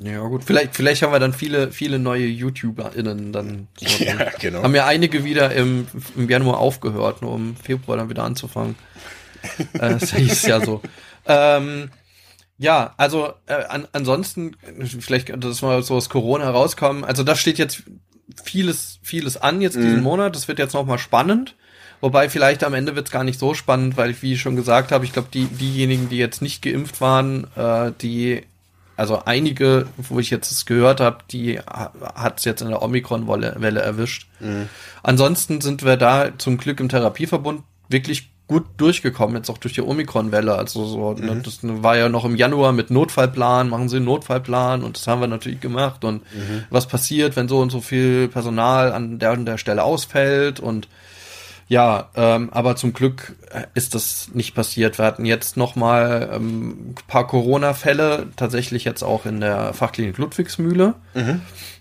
Ja, gut. Vielleicht, vielleicht haben wir dann viele, viele neue YouTuberInnen dann. So ja, genau. Haben ja einige wieder im, im Januar aufgehört, nur um Februar dann wieder anzufangen. äh, das hieß ja so. Ähm, ja, also äh, an, ansonsten, vielleicht, dass mal so aus Corona herauskommen. Also da steht jetzt vieles, vieles an jetzt diesen mhm. Monat. Das wird jetzt nochmal spannend. Wobei vielleicht am Ende wird es gar nicht so spannend, weil ich, wie ich schon gesagt habe, ich glaube, die, diejenigen, die jetzt nicht geimpft waren, äh, die also einige, wo ich jetzt es gehört habe, die hat es jetzt in der Omikron-Welle erwischt. Mhm. Ansonsten sind wir da zum Glück im Therapieverbund wirklich gut durchgekommen, jetzt auch durch die Omikron-Welle. Also so, ne, mhm. das war ja noch im Januar mit Notfallplan, machen Sie einen Notfallplan und das haben wir natürlich gemacht. Und mhm. was passiert, wenn so und so viel Personal an der und der Stelle ausfällt und ja, ähm, aber zum Glück äh, ist das nicht passiert. Wir hatten jetzt noch mal ähm, ein paar Corona-Fälle, tatsächlich jetzt auch in der Fachklinik Ludwigsmühle. Mhm.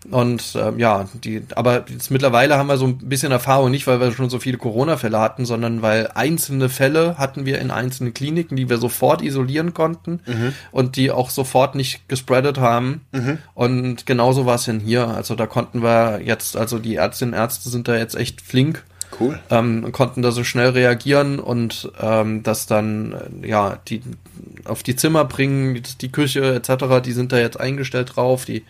Und ähm, ja, die, aber jetzt mittlerweile haben wir so ein bisschen Erfahrung, nicht weil wir schon so viele Corona-Fälle hatten, sondern weil einzelne Fälle hatten wir in einzelnen Kliniken, die wir sofort isolieren konnten mhm. und die auch sofort nicht gespreadet haben. Mhm. Und genauso war es denn hier. Also da konnten wir jetzt, also die Ärztinnen und Ärzte sind da jetzt echt flink Cool. Ähm, konnten da so schnell reagieren und ähm, das dann, ja, die auf die Zimmer bringen, die Küche etc., die sind da jetzt eingestellt drauf, die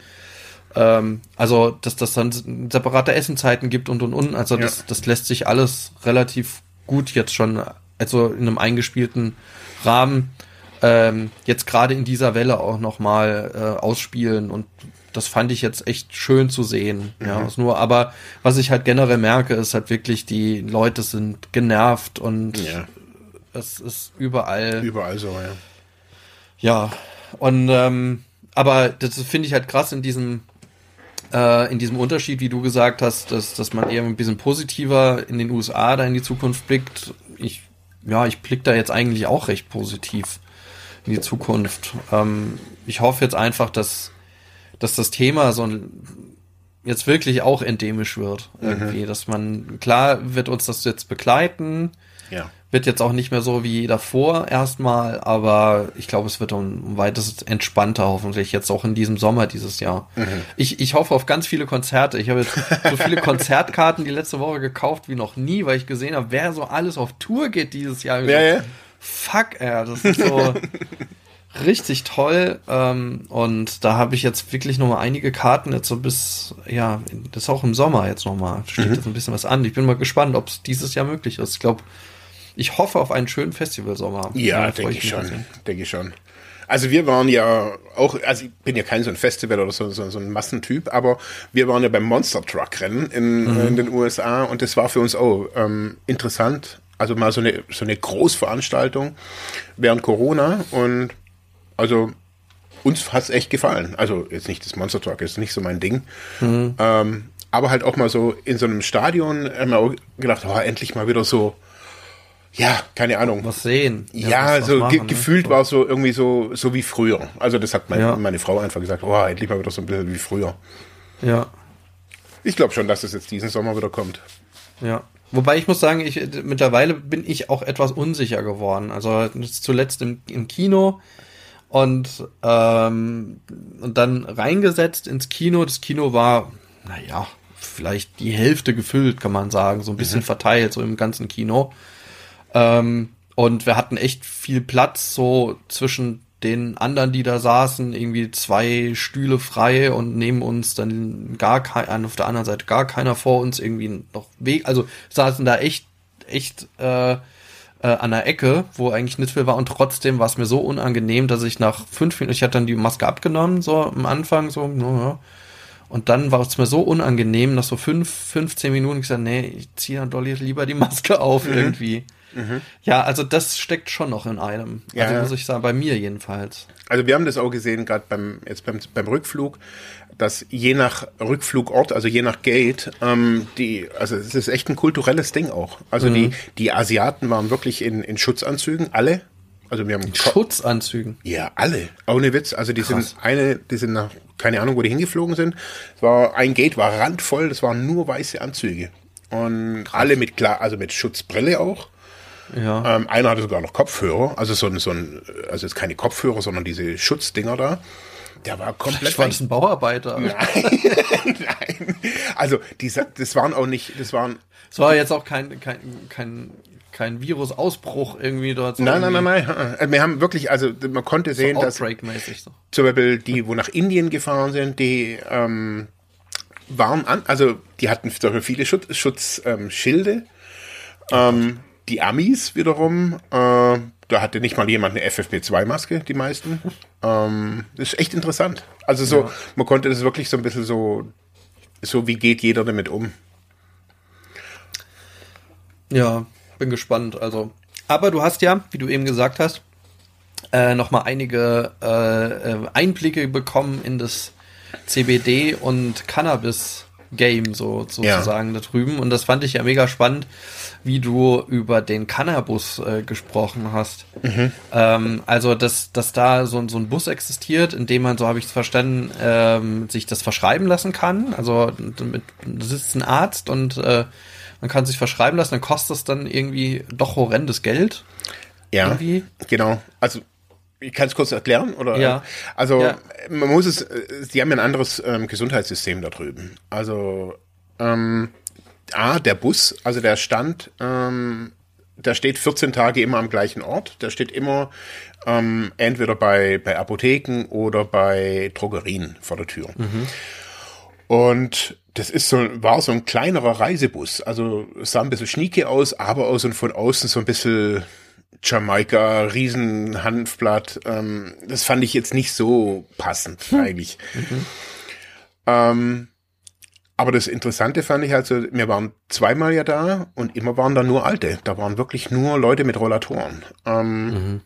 ähm, also, dass das dann separate Essenzeiten gibt und und und. Also, das, ja. das lässt sich alles relativ gut jetzt schon, also in einem eingespielten Rahmen, ähm, jetzt gerade in dieser Welle auch nochmal äh, ausspielen und das fand ich jetzt echt schön zu sehen. Mhm. Ja, nur, aber was ich halt generell merke, ist halt wirklich, die Leute sind genervt und ja. es ist überall. Überall so, ja. Ja, und ähm, aber das finde ich halt krass in diesem äh, in diesem Unterschied, wie du gesagt hast, dass, dass man eher ein bisschen positiver in den USA da in die Zukunft blickt. Ich, ja, ich blick da jetzt eigentlich auch recht positiv in die Zukunft. Ähm, ich hoffe jetzt einfach, dass dass das Thema so ein, jetzt wirklich auch endemisch wird. Mhm. Irgendwie, mhm. dass man, klar wird uns das jetzt begleiten. Ja. Wird jetzt auch nicht mehr so wie davor erstmal, aber ich glaube, es wird um, weiteres entspannter hoffentlich jetzt auch in diesem Sommer dieses Jahr. Mhm. Ich, ich hoffe auf ganz viele Konzerte. Ich habe jetzt so viele Konzertkarten die letzte Woche gekauft wie noch nie, weil ich gesehen habe, wer so alles auf Tour geht dieses Jahr. Ja, ja. Fuck, ey, das ist so. richtig toll. Ähm, und da habe ich jetzt wirklich noch mal einige Karten jetzt so bis, ja, das ist auch im Sommer jetzt noch mal. Steht mhm. jetzt ein bisschen was an. Ich bin mal gespannt, ob es dieses Jahr möglich ist. Ich glaube, ich hoffe auf einen schönen Festivalsommer. Ja, denke ich schon. Denke ich schon. Also wir waren ja auch, also ich bin ja kein so ein Festival oder so, so, so ein Massentyp, aber wir waren ja beim Monster Truck Rennen in, mhm. in den USA und das war für uns auch ähm, interessant. Also mal so eine, so eine Großveranstaltung während Corona und also uns hat es echt gefallen. Also jetzt nicht das Monster Truck, ist nicht so mein Ding. Mhm. Ähm, aber halt auch mal so in so einem Stadion haben wir auch gedacht, oh, endlich mal wieder so, ja, keine Ahnung. Was sehen. Ja, ja so machen, ge ne? gefühlt war es so irgendwie so, so wie früher. Also das hat mein, ja. meine Frau einfach gesagt, oh, endlich mal wieder so ein bisschen wie früher. Ja. Ich glaube schon, dass es jetzt diesen Sommer wieder kommt. Ja. Wobei ich muss sagen, ich, mittlerweile bin ich auch etwas unsicher geworden. Also zuletzt im, im Kino und, ähm, und dann reingesetzt ins Kino. Das Kino war, naja, vielleicht die Hälfte gefüllt, kann man sagen, so ein bisschen mhm. verteilt, so im ganzen Kino. Ähm, und wir hatten echt viel Platz, so zwischen den anderen, die da saßen, irgendwie zwei Stühle frei und neben uns dann gar kein, auf der anderen Seite gar keiner vor uns irgendwie noch Weg, also saßen da echt, echt, äh, äh, an der Ecke, wo eigentlich nicht viel war und trotzdem war es mir so unangenehm, dass ich nach fünf Minuten, ich hatte dann die Maske abgenommen, so am Anfang, so, ja. Und dann war es mir so unangenehm, nach so fünf, 15 Minuten ich gesagt, nee, ich ziehe dann doch lieber die Maske auf mhm. irgendwie. Mhm. Ja, also das steckt schon noch in einem. Ja. Also muss ich sagen, bei mir jedenfalls. Also wir haben das auch gesehen, gerade beim, jetzt beim, beim Rückflug dass je nach Rückflugort, also je nach Gate, ähm, die, also es ist echt ein kulturelles Ding auch. Also mhm. die, die Asiaten waren wirklich in, in Schutzanzügen, alle. Also wir haben Schutzanzügen. Ja, alle. Ohne Witz. Also die Krass. sind eine, die sind nach, keine Ahnung, wo die hingeflogen sind. Es war, ein Gate war randvoll, das waren nur weiße Anzüge. Und Krass. alle mit klar, also mit Schutzbrille auch. Ja. Ähm, einer hatte sogar noch Kopfhörer, also so ein, so ein, also jetzt keine Kopfhörer, sondern diese Schutzdinger da. Der war komplett. War das ein Bauarbeiter? Nein, nein. Also diese, das waren auch nicht, das waren. Es war jetzt auch kein, kein, kein kein Virusausbruch irgendwie dort. So nein, nein, nein, nein. Wir haben wirklich, also man konnte sehen, so dass so. zum Beispiel die, wo nach Indien gefahren sind, die ähm, waren an, also die hatten viele Schutz, Schutzschilde. Ähm, ähm, die Amis wiederum, äh, da hatte nicht mal jemand eine FFP2-Maske, die meisten. Ähm, das ist echt interessant. Also so, ja. man konnte das wirklich so ein bisschen so, so wie geht jeder damit um. Ja, bin gespannt. Also, aber du hast ja, wie du eben gesagt hast, äh, noch mal einige äh, äh Einblicke bekommen in das CBD und Cannabis Game so sozusagen ja. da drüben und das fand ich ja mega spannend, wie du über den Cannabis äh, gesprochen hast. Mhm. Ähm, also dass dass da so, so ein Bus existiert, in dem man so habe ich es verstanden, ähm, sich das verschreiben lassen kann. Also mit, da sitzt ein Arzt und äh, man kann sich verschreiben lassen, dann kostet es dann irgendwie doch horrendes Geld. Ja, irgendwie. genau. Also ich kann es kurz erklären, oder? Ja. Also ja. man muss es, sie haben ja ein anderes ähm, Gesundheitssystem da drüben. Also ähm, A, der Bus, also der stand, ähm, der steht 14 Tage immer am gleichen Ort. Der steht immer ähm, entweder bei, bei Apotheken oder bei Drogerien vor der Tür. Mhm. Und das ist so, war so ein kleinerer Reisebus. Also sah ein bisschen schnieke aus, aber aus und von außen so ein bisschen Jamaika, Riesenhanfblatt. Ähm, das fand ich jetzt nicht so passend, hm. eigentlich. Mhm. Ähm, aber das Interessante fand ich also, wir waren zweimal ja da und immer waren da nur Alte. Da waren wirklich nur Leute mit Rollatoren. Ähm, mhm.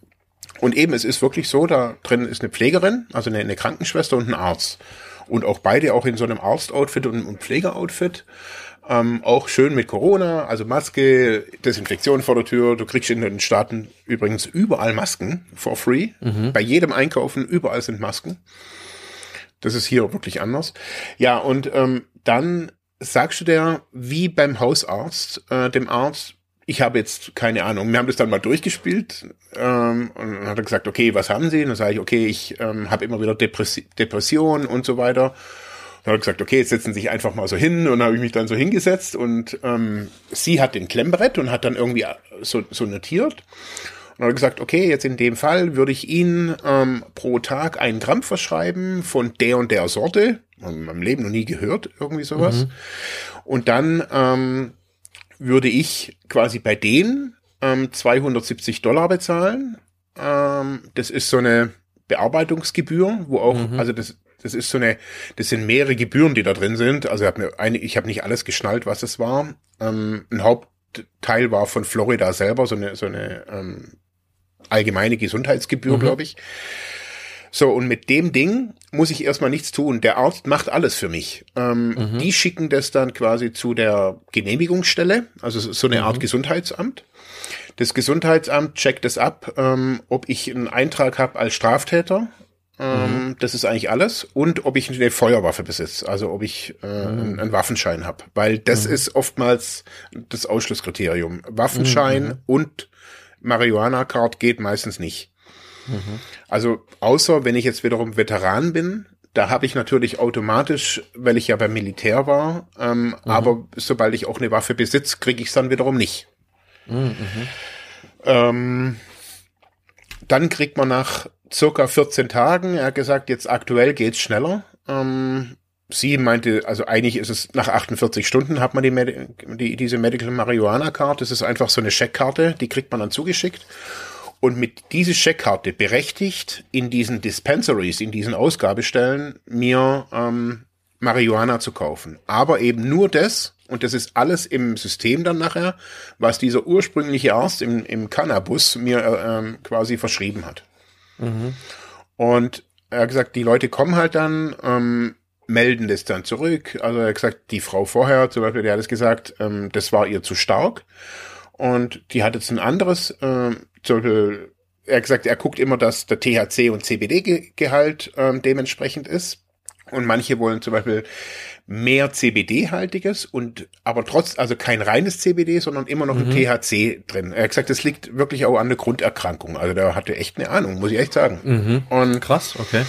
Und eben, es ist wirklich so, da drin ist eine Pflegerin, also eine, eine Krankenschwester und ein Arzt und auch beide auch in so einem Arztoutfit und einem Pflegeoutfit. Ähm, auch schön mit Corona, also Maske, Desinfektion vor der Tür. Du kriegst in den Staaten übrigens überall Masken for free. Mhm. Bei jedem Einkaufen überall sind Masken. Das ist hier wirklich anders. Ja, und ähm, dann sagst du der, wie beim Hausarzt, äh, dem Arzt, ich habe jetzt keine Ahnung. Wir haben das dann mal durchgespielt ähm, und dann hat er gesagt, okay, was haben Sie? Und dann sage ich, okay, ich ähm, habe immer wieder Depressi Depressionen und so weiter. Dann hat er gesagt, okay, jetzt setzen Sie sich einfach mal so hin und dann habe ich mich dann so hingesetzt und ähm, sie hat den Klemmbrett und hat dann irgendwie äh, so, so notiert. Und dann hat er gesagt, okay, jetzt in dem Fall würde ich Ihnen ähm, pro Tag einen Gramm verschreiben von der und der Sorte. In meinem Leben noch nie gehört, irgendwie sowas. Mhm. Und dann ähm, würde ich quasi bei denen ähm, 270 Dollar bezahlen. Ähm, das ist so eine Bearbeitungsgebühr, wo auch, mhm. also das, das ist so eine, das sind mehrere Gebühren, die da drin sind. Also ich habe mir eine, ich habe nicht alles geschnallt, was es war. Ähm, ein Hauptteil war von Florida selber, so eine, so eine ähm, allgemeine Gesundheitsgebühr, mhm. glaube ich. So, und mit dem Ding muss ich erstmal nichts tun. Der Arzt macht alles für mich. Ähm, mhm. Die schicken das dann quasi zu der Genehmigungsstelle, also so eine Art mhm. Gesundheitsamt. Das Gesundheitsamt checkt es ab, ähm, ob ich einen Eintrag habe als Straftäter. Ähm, mhm. Das ist eigentlich alles. Und ob ich eine Feuerwaffe besitze, also ob ich äh, mhm. einen, einen, Waffenschein habe. Weil das mhm. ist oftmals das Ausschlusskriterium. Waffenschein mhm. und Marihuana-Card geht meistens nicht. Mhm. Also außer wenn ich jetzt wiederum Veteran bin, da habe ich natürlich automatisch, weil ich ja beim Militär war, ähm, mhm. aber sobald ich auch eine Waffe besitze, kriege ich es dann wiederum nicht. Mhm. Ähm, dann kriegt man nach circa 14 Tagen, er hat gesagt, jetzt aktuell geht's schneller. Ähm, sie meinte, also eigentlich ist es nach 48 Stunden hat man die, Medi die diese Medical Marihuana Card. Das ist einfach so eine Scheckkarte, die kriegt man dann zugeschickt und mit dieser Checkkarte berechtigt, in diesen Dispensaries, in diesen Ausgabestellen, mir ähm, Marihuana zu kaufen. Aber eben nur das, und das ist alles im System dann nachher, was dieser ursprüngliche Arzt im, im Cannabis mir äh, ähm, quasi verschrieben hat. Mhm. Und er hat gesagt, die Leute kommen halt dann, ähm, melden das dann zurück. Also er hat gesagt, die Frau vorher zum Beispiel, die hat es gesagt, ähm, das war ihr zu stark. Und die hat jetzt ein anderes, äh, zum Beispiel er hat gesagt, er guckt immer, dass der THC und CBD-Gehalt ähm, dementsprechend ist. Und manche wollen zum Beispiel mehr CBD-haltiges und aber trotz, also kein reines CBD, sondern immer noch mhm. ein THC drin. Er hat gesagt, das liegt wirklich auch an der Grunderkrankung. Also der hatte echt eine Ahnung, muss ich echt sagen. Mhm. Und krass, okay.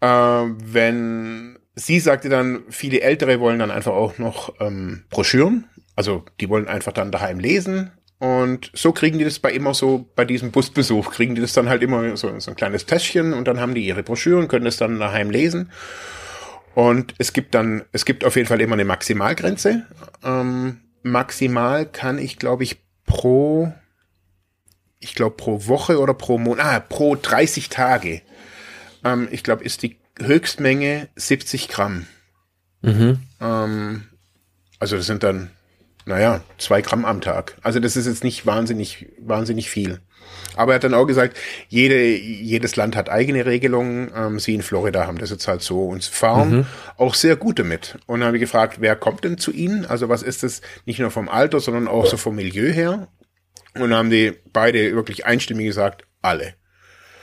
Äh, wenn sie sagte dann, viele Ältere wollen dann einfach auch noch ähm, Broschüren. Also die wollen einfach dann daheim lesen. Und so kriegen die das bei immer so, bei diesem Busbesuch, kriegen die das dann halt immer so, so ein kleines Täschchen und dann haben die ihre Broschüren, können das dann daheim lesen. Und es gibt dann, es gibt auf jeden Fall immer eine Maximalgrenze. Ähm, maximal kann ich, glaube ich, pro, ich glaube pro Woche oder pro Monat, ah, pro 30 Tage, ähm, ich glaube, ist die Höchstmenge 70 Gramm. Mhm. Ähm, also das sind dann, naja, zwei Gramm am Tag. Also das ist jetzt nicht wahnsinnig, wahnsinnig viel. Aber er hat dann auch gesagt, jede, jedes Land hat eigene Regelungen. Ähm, sie in Florida haben das jetzt halt so und fahren mhm. auch sehr gut damit. Und dann habe ich gefragt, wer kommt denn zu Ihnen? Also was ist das nicht nur vom Alter, sondern auch so vom Milieu her? Und dann haben die beide wirklich einstimmig gesagt, alle.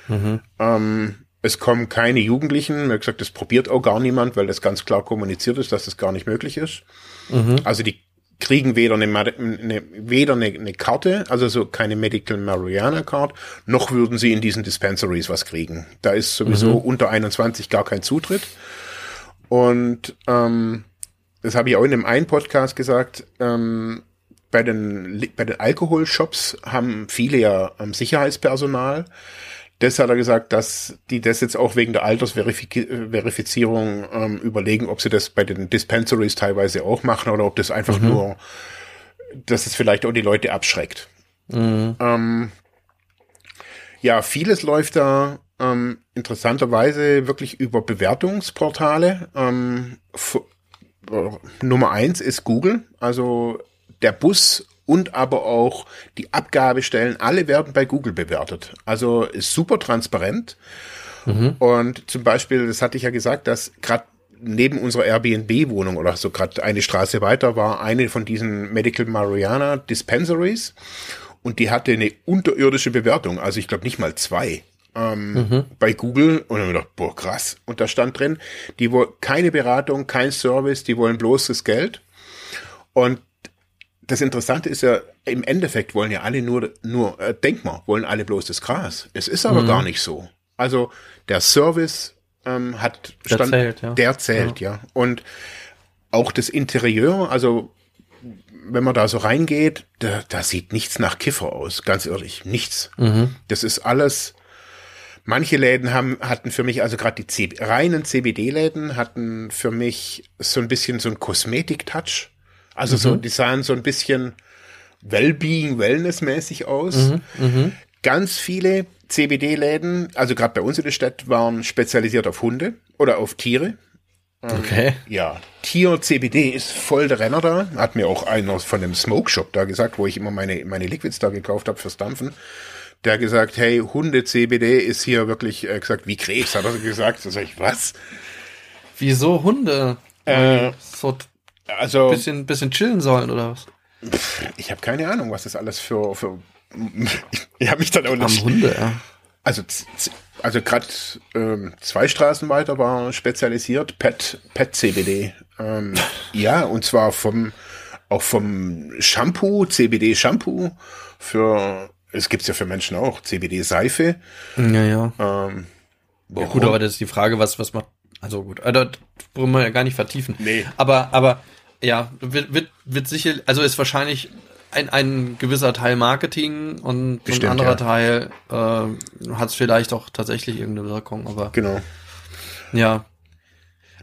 Mhm. Ähm, es kommen keine Jugendlichen. Hat gesagt, das probiert auch gar niemand, weil das ganz klar kommuniziert ist, dass das gar nicht möglich ist. Mhm. Also die kriegen weder eine, eine, weder eine, eine Karte, also so keine Medical Marijuana Card, noch würden sie in diesen Dispensaries was kriegen. Da ist sowieso mhm. unter 21 gar kein Zutritt. Und ähm, das habe ich auch in dem einen Podcast gesagt, ähm, bei den, bei den Alkoholshops haben viele ja ähm, Sicherheitspersonal. Das hat er gesagt, dass die das jetzt auch wegen der Altersverifizierung ähm, überlegen, ob sie das bei den Dispensaries teilweise auch machen oder ob das einfach mhm. nur, dass es vielleicht auch die Leute abschreckt. Mhm. Ähm, ja, vieles läuft da ähm, interessanterweise wirklich über Bewertungsportale. Ähm, Nummer eins ist Google. Also der Bus und aber auch die Abgabestellen, alle werden bei Google bewertet. Also ist super transparent. Mhm. Und zum Beispiel, das hatte ich ja gesagt, dass gerade neben unserer Airbnb-Wohnung oder so gerade eine Straße weiter war eine von diesen Medical Mariana Dispensaries und die hatte eine unterirdische Bewertung, also ich glaube nicht mal zwei. Ähm, mhm. bei Google und dann gedacht, boah, krass. Und da stand drin, die wollen keine Beratung, kein Service, die wollen bloß das Geld. Und das Interessante ist ja, im Endeffekt wollen ja alle nur, nur äh, denk mal, wollen alle bloß das Gras. Es ist aber mhm. gar nicht so. Also der Service ähm, hat der Stand, zählt, ja. der zählt, ja. ja. Und auch das Interieur, also wenn man da so reingeht, da, da sieht nichts nach Kiffer aus, ganz ehrlich, nichts. Mhm. Das ist alles. Manche Läden haben hatten für mich also gerade die C reinen CBD-Läden hatten für mich so ein bisschen so ein Kosmetik-Touch. Also mhm. so, die sahen so ein bisschen Wellbeing, Wellness-mäßig aus. Mhm. Mhm. Ganz viele CBD-Läden, also gerade bei uns in der Stadt, waren spezialisiert auf Hunde oder auf Tiere. Ähm, okay. Ja, Tier-CBD ist voll der Renner da. Hat mir auch einer von dem Smoke Shop da gesagt, wo ich immer meine, meine Liquids da gekauft habe fürs Dampfen. Der gesagt, hey, Hunde-CBD ist hier wirklich, äh, gesagt, wie Krebs, hat er gesagt. Da sag ich, was? Wieso Hunde? Äh, so also bisschen, bisschen chillen sollen oder was? Ich habe keine Ahnung, was das alles für für. ich habe mich dann auch nicht. Am Hunde, ja. Also also gerade ähm, zwei Straßen weiter war spezialisiert Pet Pet CBD. Ähm, ja und zwar vom auch vom Shampoo CBD Shampoo für es gibt's ja für Menschen auch CBD Seife. Ja ja. Ähm, ja gut, aber das ist die Frage, was was macht also gut, also, das wollen wir ja gar nicht vertiefen. Nee. Aber, aber ja, wird, wird, wird sicher, also ist wahrscheinlich ein, ein gewisser Teil Marketing und Bestimmt, ein anderer ja. Teil äh, hat es vielleicht auch tatsächlich irgendeine Wirkung, aber. Genau. Ja.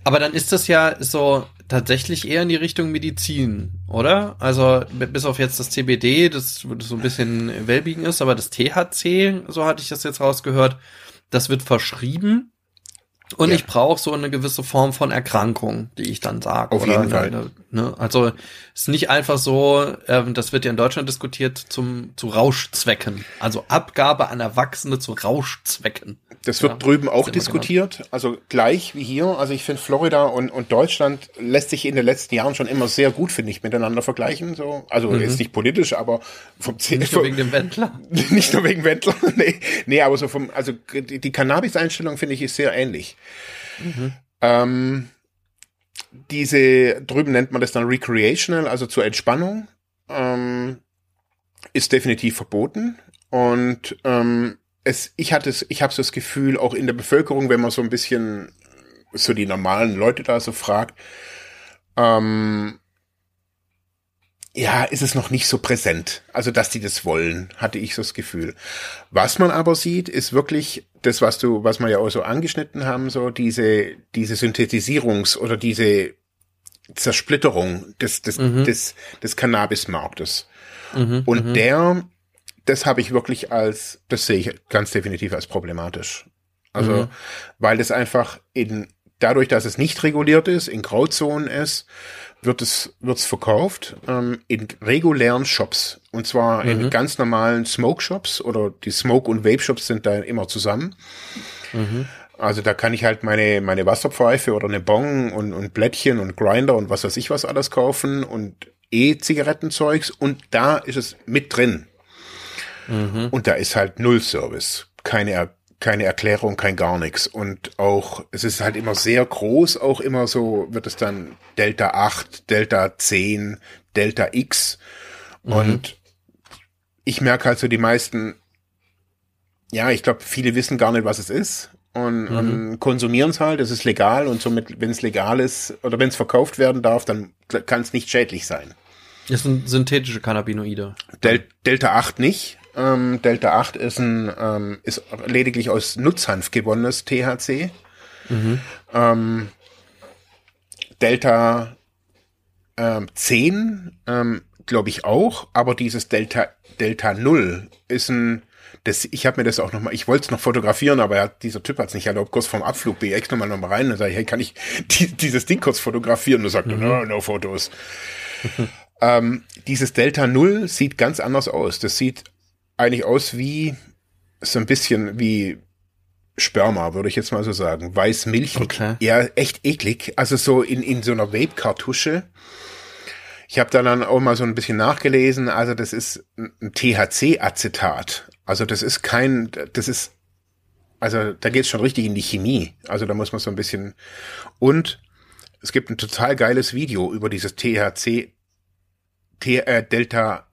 Aber dann ist das ja so tatsächlich eher in die Richtung Medizin, oder? Also bis auf jetzt das CBD, das, das so ein bisschen Wellbeing ist, aber das THC, so hatte ich das jetzt rausgehört, das wird verschrieben Und Ja. ich brauche so eine gewisse Form von Erkrankung, die ich dann sage. Auf jeden Fall. Eine, ne? Also ist nicht einfach so, ähm, das wird ja in Deutschland diskutiert, zum zu Rauschzwecken. Also Abgabe an Erwachsene zu Rauschzwecken. Das wird Ja, drüben auch wir diskutiert, also gleich wie hier. Also ich finde Florida und, und Deutschland lässt sich in den letzten Jahren schon immer sehr gut, finde ich, miteinander vergleichen. So. Also jetzt nicht politisch, aber vom Mhm. Nicht nur wegen dem Wendler. nicht nur wegen Wendler, nee, nee, aber so vom, also die, die Cannabis-Einstellung finde ich ist sehr ähnlich. Ähm, diese, drüben nennt man das dann recreational, also zur Entspannung, ähm, ist definitiv verboten. Und ähm, es, ich hatte es, ich habe so das Gefühl, auch in der Bevölkerung, wenn man so ein bisschen so die normalen Leute da so fragt, ähm, ja, ist es noch nicht so präsent. Also, dass die das wollen, hatte ich so das Gefühl. Was man aber sieht, ist wirklich das, was du, was wir ja auch so angeschnitten haben, so diese, diese Synthetisierungs- oder diese Zersplitterung des, des, des, des Cannabismarktes. Und der, das habe ich wirklich als, das sehe ich ganz definitiv als problematisch. Also, weil das einfach in, dadurch, dass es nicht reguliert ist, in Grauzonen ist, wird es, wird's verkauft, ähm, in regulären Shops. Und zwar in ganz normalen Smoke-Shops oder die Smoke- und Vape-Shops sind da immer zusammen. Also da kann ich halt meine, meine Wasserpfeife oder eine Bong und, und Blättchen und Grinder und was weiß ich was alles kaufen und E-Zigarettenzeugs und da ist es mit drin. Und da ist halt null Service. Keine, keine Erklärung, kein gar nichts. Und auch, es ist halt immer sehr groß, auch immer so wird es dann Delta 8, Delta 10, Delta X. Und ich merke halt so die meisten, ja, ich glaube, viele wissen gar nicht, was es ist. Und, und konsumieren es halt, es ist legal und somit, wenn es legal ist oder wenn es verkauft werden darf, dann kann es nicht schädlich sein. Das sind synthetische Cannabinoide. Del Delta 8 nicht. Ähm, Delta 8 ist ein ähm, ist lediglich aus Nutzhanf gewonnenes THC. Ähm, Delta ähm, 10 ähm, glaube ich auch, aber dieses Delta Delta 0 ist ein das, ich habe mir das auch noch mal, ich wollte es noch fotografieren, aber er, dieser Typ hat es nicht erlaubt. Kurz vorm Abflug bin ich extra mal noch mal rein und sage, hey, kann ich die, dieses Ding kurz fotografieren? Und er sagt, no, no Fotos. ähm, dieses Delta 0 sieht ganz anders aus. Das sieht eigentlich aus wie so ein bisschen wie Sperma, würde ich jetzt mal so sagen. Weiß Milch. Okay. Ja, echt eklig. Also so in, in so einer Vape-Kartusche. Ich habe da dann auch mal so ein bisschen nachgelesen. Also das ist ein THC-Acetat. Also das ist kein, das ist, also da geht's schon richtig in die Chemie. Also da muss man so ein bisschen. Und es gibt ein total geiles Video über dieses THC, T, äh, Delta,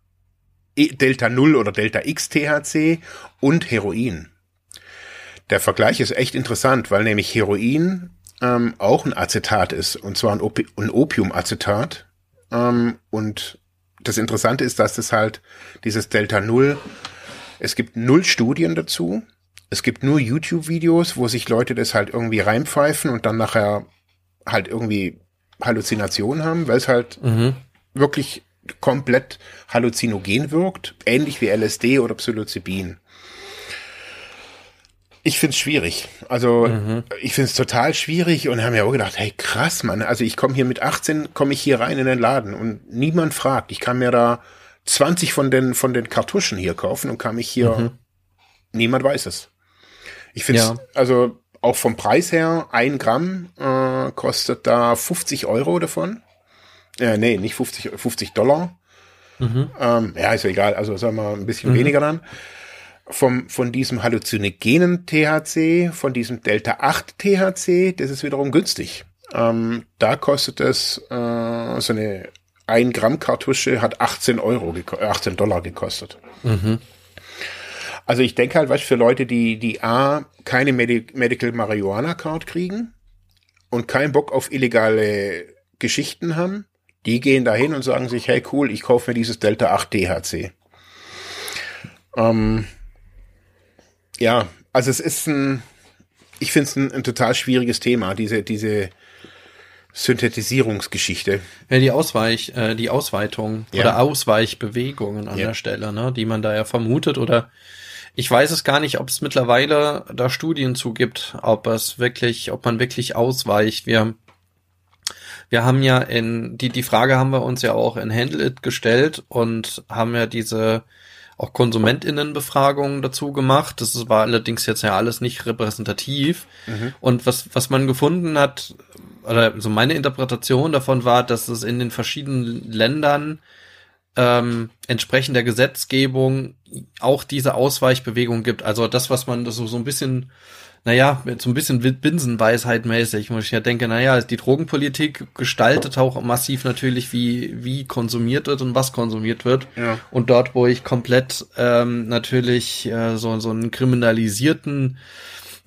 Delta 0 oder Delta X THC und Heroin. Der Vergleich ist echt interessant, weil nämlich Heroin ähm, auch ein Acetat ist, und zwar ein, Opi ein Opiumacetat. Ähm, und das Interessante ist, dass das halt dieses Delta 0, es gibt null Studien dazu. Es gibt nur YouTube-Videos, wo sich Leute das halt irgendwie reinpfeifen und dann nachher halt irgendwie Halluzinationen haben, weil es halt wirklich komplett halluzinogen wirkt, ähnlich wie LSD oder Psilocybin. Ich find's schwierig. Also ich find's total schwierig und haben ja auch gedacht, hey krass, Mann. Also ich komme hier mit 18, komme ich hier rein in den Laden und niemand fragt. Ich kann mir da 20 von den von den Kartuschen hier kaufen und kann mich hier. Niemand weiß es. Ich finde Ja. also auch vom Preis her, ein Gramm äh, kostet da 50 Euro davon. Äh, nee, nicht 50, 50 Dollar. Ähm, ja, ist ja egal, also sagen wir ein bisschen weniger dann. Vom, von diesem halluzinogenen THC, von diesem Delta 8 THC, das ist wiederum günstig. Ähm, da kostet es äh, so eine 1 Gramm Kartusche hat 18 Euro, geko- äh, 18 Dollar gekostet. Also ich denke halt, was für Leute, die, die A, keine Medi Medical Marihuana Card kriegen und keinen Bock auf illegale Geschichten haben, die gehen dahin und sagen sich, hey cool, ich kaufe mir dieses Delta 8 THC. Ähm, ja, also es ist ein, ich finde es ein, ein total schwieriges Thema, diese, diese Synthetisierungsgeschichte. Ja, die Ausweich, äh, die Ausweitung Ja. oder Ausweichbewegungen an Ja. der Stelle, ne, die man da ja vermutet oder Ich weiß es gar nicht, ob es mittlerweile da Studien zugibt, ob es wirklich, ob man wirklich ausweicht. Wir, wir haben ja in, die, die Frage haben wir uns ja auch in Handle It gestellt und haben ja diese auch KonsumentInnenbefragungen dazu gemacht. Das war allerdings jetzt ja alles nicht repräsentativ. Mhm. Und was, was man gefunden hat, oder so meine Interpretation davon war, dass es in den verschiedenen Ländern ähm, entsprechend der Gesetzgebung auch diese Ausweichbewegung gibt. Also das, was man so, so ein bisschen, naja, so ein bisschen Binsenweisheit mäßig, wo ich ja denke, naja, die Drogenpolitik gestaltet auch massiv natürlich, wie, wie konsumiert wird und was konsumiert wird. Ja. Und dort, wo ich komplett ähm, natürlich äh, so, so einen kriminalisierten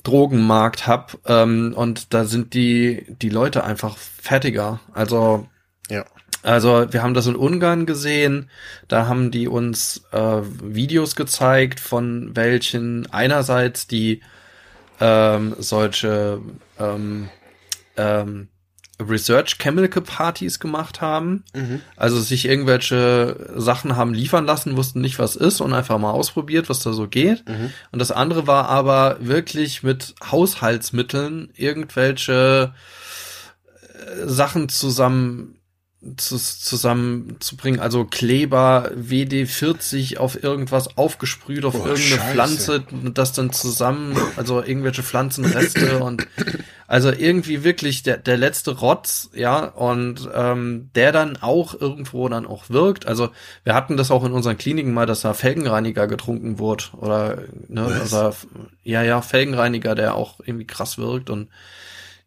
Drogenmarkt hab ähm, und da sind die, die Leute einfach fertiger. Also ja. Also wir haben das in Ungarn gesehen, da haben die uns äh, Videos gezeigt von welchen einerseits die ähm, solche ähm, ähm, Research Chemical Partys gemacht haben, mhm. also sich irgendwelche Sachen haben liefern lassen, wussten nicht, was ist und einfach mal ausprobiert, was da so geht. Mhm. Und das andere war aber wirklich mit Haushaltsmitteln irgendwelche äh, Sachen zusammen zu, zusammenzubringen. Also Kleber, WD40 auf irgendwas aufgesprüht, auf Boah, irgendeine Scheiße. Pflanze, das dann zusammen, also irgendwelche Pflanzenreste und also irgendwie wirklich der, der letzte Rotz, ja, und ähm, der dann auch irgendwo dann auch wirkt. Also wir hatten das auch in unseren Kliniken mal, dass da Felgenreiniger getrunken wurde. Oder ne, also, ja, ja, Felgenreiniger, der auch irgendwie krass wirkt und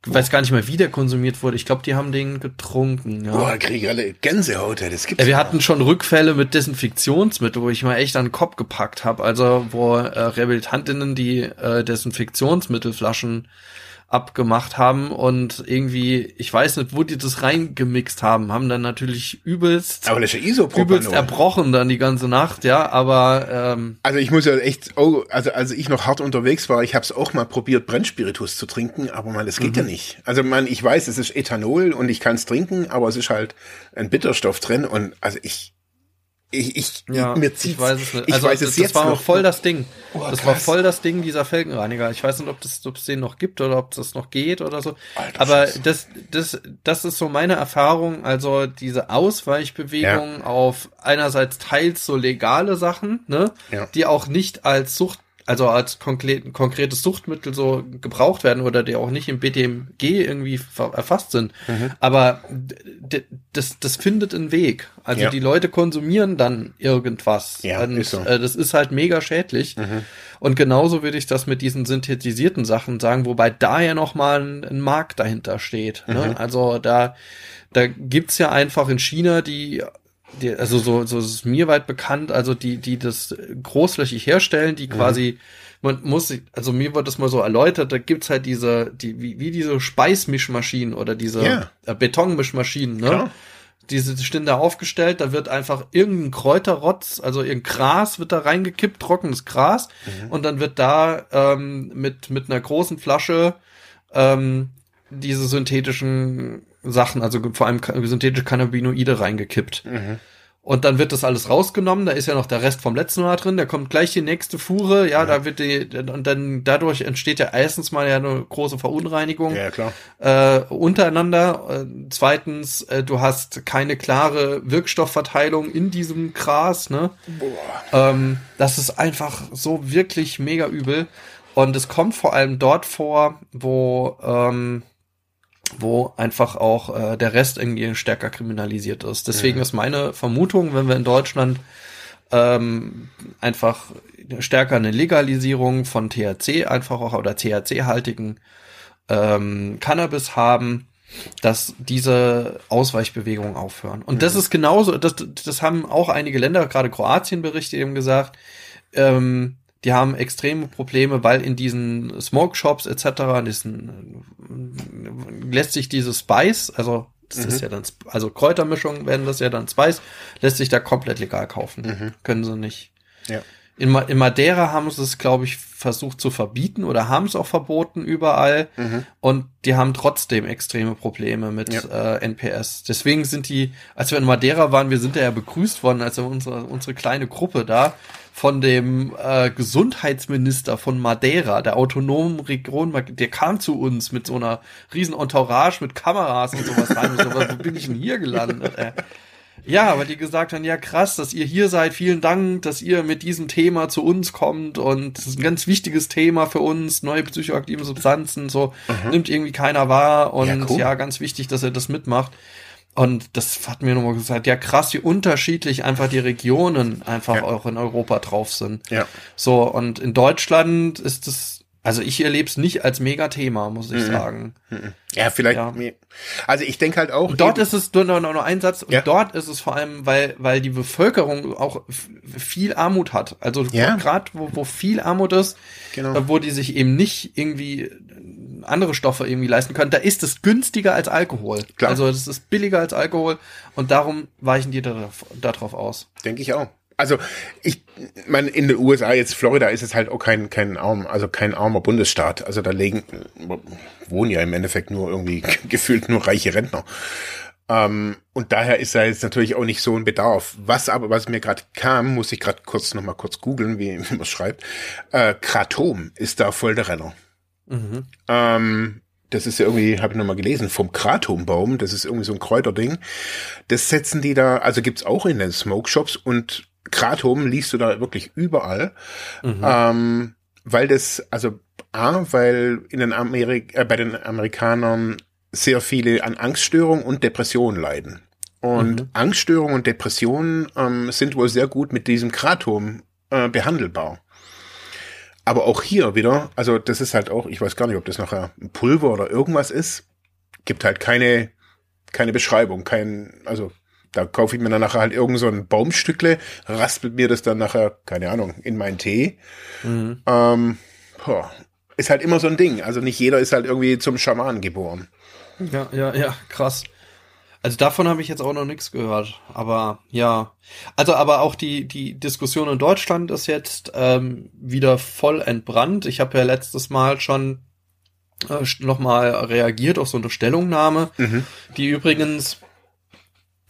weiß gar nicht mehr, wie der konsumiert wurde. Ich glaube, die haben den getrunken. Ja. Boah, kriege alle Gänsehaut, das gibt's. Ja, wir hatten schon Rückfälle mit Desinfektionsmittel, wo ich mal echt an den Kopf gepackt habe. Also wo äh, Rehabilitantinnen die äh, Desinfektionsmittelflaschen abgemacht haben und irgendwie, ich weiß nicht, wo die das reingemixt haben, haben dann natürlich übelst, aber das ist ja Isopropano. übelst erbrochen dann die ganze Nacht, ja, aber ähm, also ich muss ja echt, oh, also als ich noch hart unterwegs war, ich habe es auch mal probiert, Brennspiritus zu trinken, aber man, das geht mhm. ja nicht. Also man, ich weiß, es ist Ethanol und ich kann es trinken, aber es ist halt ein Bitterstoff drin und also ich ich, ich, ja, mir zieht, ich weiß es nicht. Ich also, weiß es das, jetzt war noch voll das Ding. Oh, das krass. war voll das Ding dieser Felgenreiniger. Ich weiß nicht, ob das, ob es den noch gibt oder ob das noch geht oder so. Alter, Aber das, das, das ist so meine Erfahrung. Also diese Ausweichbewegung ja. auf einerseits teils so legale Sachen, ne, ja. die auch nicht als Sucht also als konkret, konkretes Suchtmittel so gebraucht werden oder die auch nicht im BDMG irgendwie erfasst sind. Mhm. Aber das, das findet einen Weg. Also ja. die Leute konsumieren dann irgendwas. Ja, Und, ist so. äh, das ist halt mega schädlich. Mhm. Und genauso würde ich das mit diesen synthetisierten Sachen sagen, wobei da ja nochmal ein, ein Markt dahinter steht. Ne? Mhm. Also da, da gibt's ja einfach in China die die, also so, so ist es mir weit bekannt, also die, die das großflächig herstellen, die mhm. quasi, man muss, also mir wird das mal so erläutert, da gibt's halt diese, die, wie, wie diese Speismischmaschinen oder diese yeah. äh, Betonmischmaschinen, ne? Klar. Diese stehen da aufgestellt, da wird einfach irgendein Kräuterrotz, also irgendein Gras wird da reingekippt, trockenes Gras, mhm. und dann wird da ähm, mit, mit einer großen Flasche ähm, diese synthetischen Sachen, also vor allem synthetische Cannabinoide reingekippt. Mhm. Und dann wird das alles rausgenommen, da ist ja noch der Rest vom letzten Mal drin, da kommt gleich die nächste Fuhre, ja, ja. da wird die, und dann dadurch entsteht ja erstens mal ja eine große Verunreinigung ja, klar. Äh, untereinander. Äh, zweitens, äh, du hast keine klare Wirkstoffverteilung in diesem Gras, ne? Boah. Ähm, das ist einfach so wirklich mega übel. Und es kommt vor allem dort vor, wo ähm, wo einfach auch äh, der Rest irgendwie stärker kriminalisiert ist. Deswegen mhm. ist meine Vermutung, wenn wir in Deutschland ähm, einfach stärker eine Legalisierung von THC einfach auch oder THC-haltigen ähm, Cannabis haben, dass diese Ausweichbewegungen aufhören. Und mhm. das ist genauso, das, das haben auch einige Länder, gerade Kroatien berichtet eben gesagt, ähm, die haben extreme Probleme, weil in diesen Smoke Shops etc. Diesen, lässt sich dieses Spice, also das mhm. ist ja dann, also Kräutermischungen werden das ja dann Spice, lässt sich da komplett legal kaufen. Mhm. Können sie nicht. Ja. In, Ma in Madeira haben sie es, glaube ich, versucht zu verbieten oder haben es auch verboten überall. Mhm. Und die haben trotzdem extreme Probleme mit ja. äh, NPS. Deswegen sind die, als wir in Madeira waren, wir sind da ja begrüßt worden, als unsere, unsere kleine Gruppe da von dem äh, Gesundheitsminister von Madeira, der autonomen Region, der kam zu uns mit so einer riesen Entourage mit Kameras und sowas rein. Und so, wo bin ich denn hier gelandet? Ey? Ja, aber die gesagt haben, ja krass, dass ihr hier seid, vielen Dank, dass ihr mit diesem Thema zu uns kommt und das ist ein ganz wichtiges Thema für uns, neue psychoaktive Substanzen, so mhm. nimmt irgendwie keiner wahr und ja, cool. ja, ganz wichtig, dass ihr das mitmacht. Und das hat mir nochmal gesagt, ja krass, wie unterschiedlich einfach die Regionen einfach ja. auch in Europa drauf sind. Ja. So, und in Deutschland ist das also ich erlebe es nicht als Mega-Thema, muss ich mhm. sagen. Mhm. Ja, vielleicht. Ja. Also ich denke halt auch. Und dort ist es nur noch, noch ein Satz. Und ja. dort ist es vor allem, weil weil die Bevölkerung auch viel Armut hat. Also ja. gerade wo, wo viel Armut ist, genau. Äh, wo die sich eben nicht irgendwie andere Stoffe irgendwie leisten können, da ist es günstiger als Alkohol. Klar. Also es ist billiger als Alkohol und darum weichen die darauf, darauf aus. Denke ich auch also ich meine, in den USA jetzt Florida ist es halt auch kein kein arm, also kein armer Bundesstaat. Also da legen wohnen ja im Endeffekt nur irgendwie gefühlt nur reiche Rentner. Ähm, und daher ist da jetzt natürlich auch nicht so ein Bedarf. Was aber, was mir gerade kam, muss ich gerade kurz noch mal kurz googeln, wie, wie man schreibt. Äh, Kratom ist da voll der Renner. Mhm. Ähm, das ist ja irgendwie, habe ich noch mal gelesen, vom Kratombaum. Das ist irgendwie so ein Kräuterding. Das setzen die da, also gibt's auch in den Smoke Shops und Kratom liest du da wirklich überall, mhm. ähm, weil das, also A, weil in den Amerik äh, bei den Amerikanern sehr viele an Angststörungen und Depressionen leiden. Und mhm. Angststörungen und Depressionen ähm, sind wohl sehr gut mit diesem Kratom äh, behandelbar. Aber auch hier wieder, also das ist halt auch, ich weiß gar nicht, ob das nachher ein Pulver oder irgendwas ist, gibt halt keine, keine Beschreibung, kein, also da kaufe ich mir dann nachher halt irgend so ein Baumstückle, raspelt mir das dann nachher, keine Ahnung, in meinen Tee. Mhm. Ähm, boah, ist halt immer so ein Ding. Also nicht jeder ist halt irgendwie zum Schaman geboren. Ja, ja, ja, krass. Also davon habe ich jetzt auch noch nichts gehört. Aber ja. Also aber auch die, die Diskussion in Deutschland ist jetzt ähm, wieder voll entbrannt. Ich habe ja letztes Mal schon äh, nochmal reagiert auf so eine Stellungnahme, mhm. die übrigens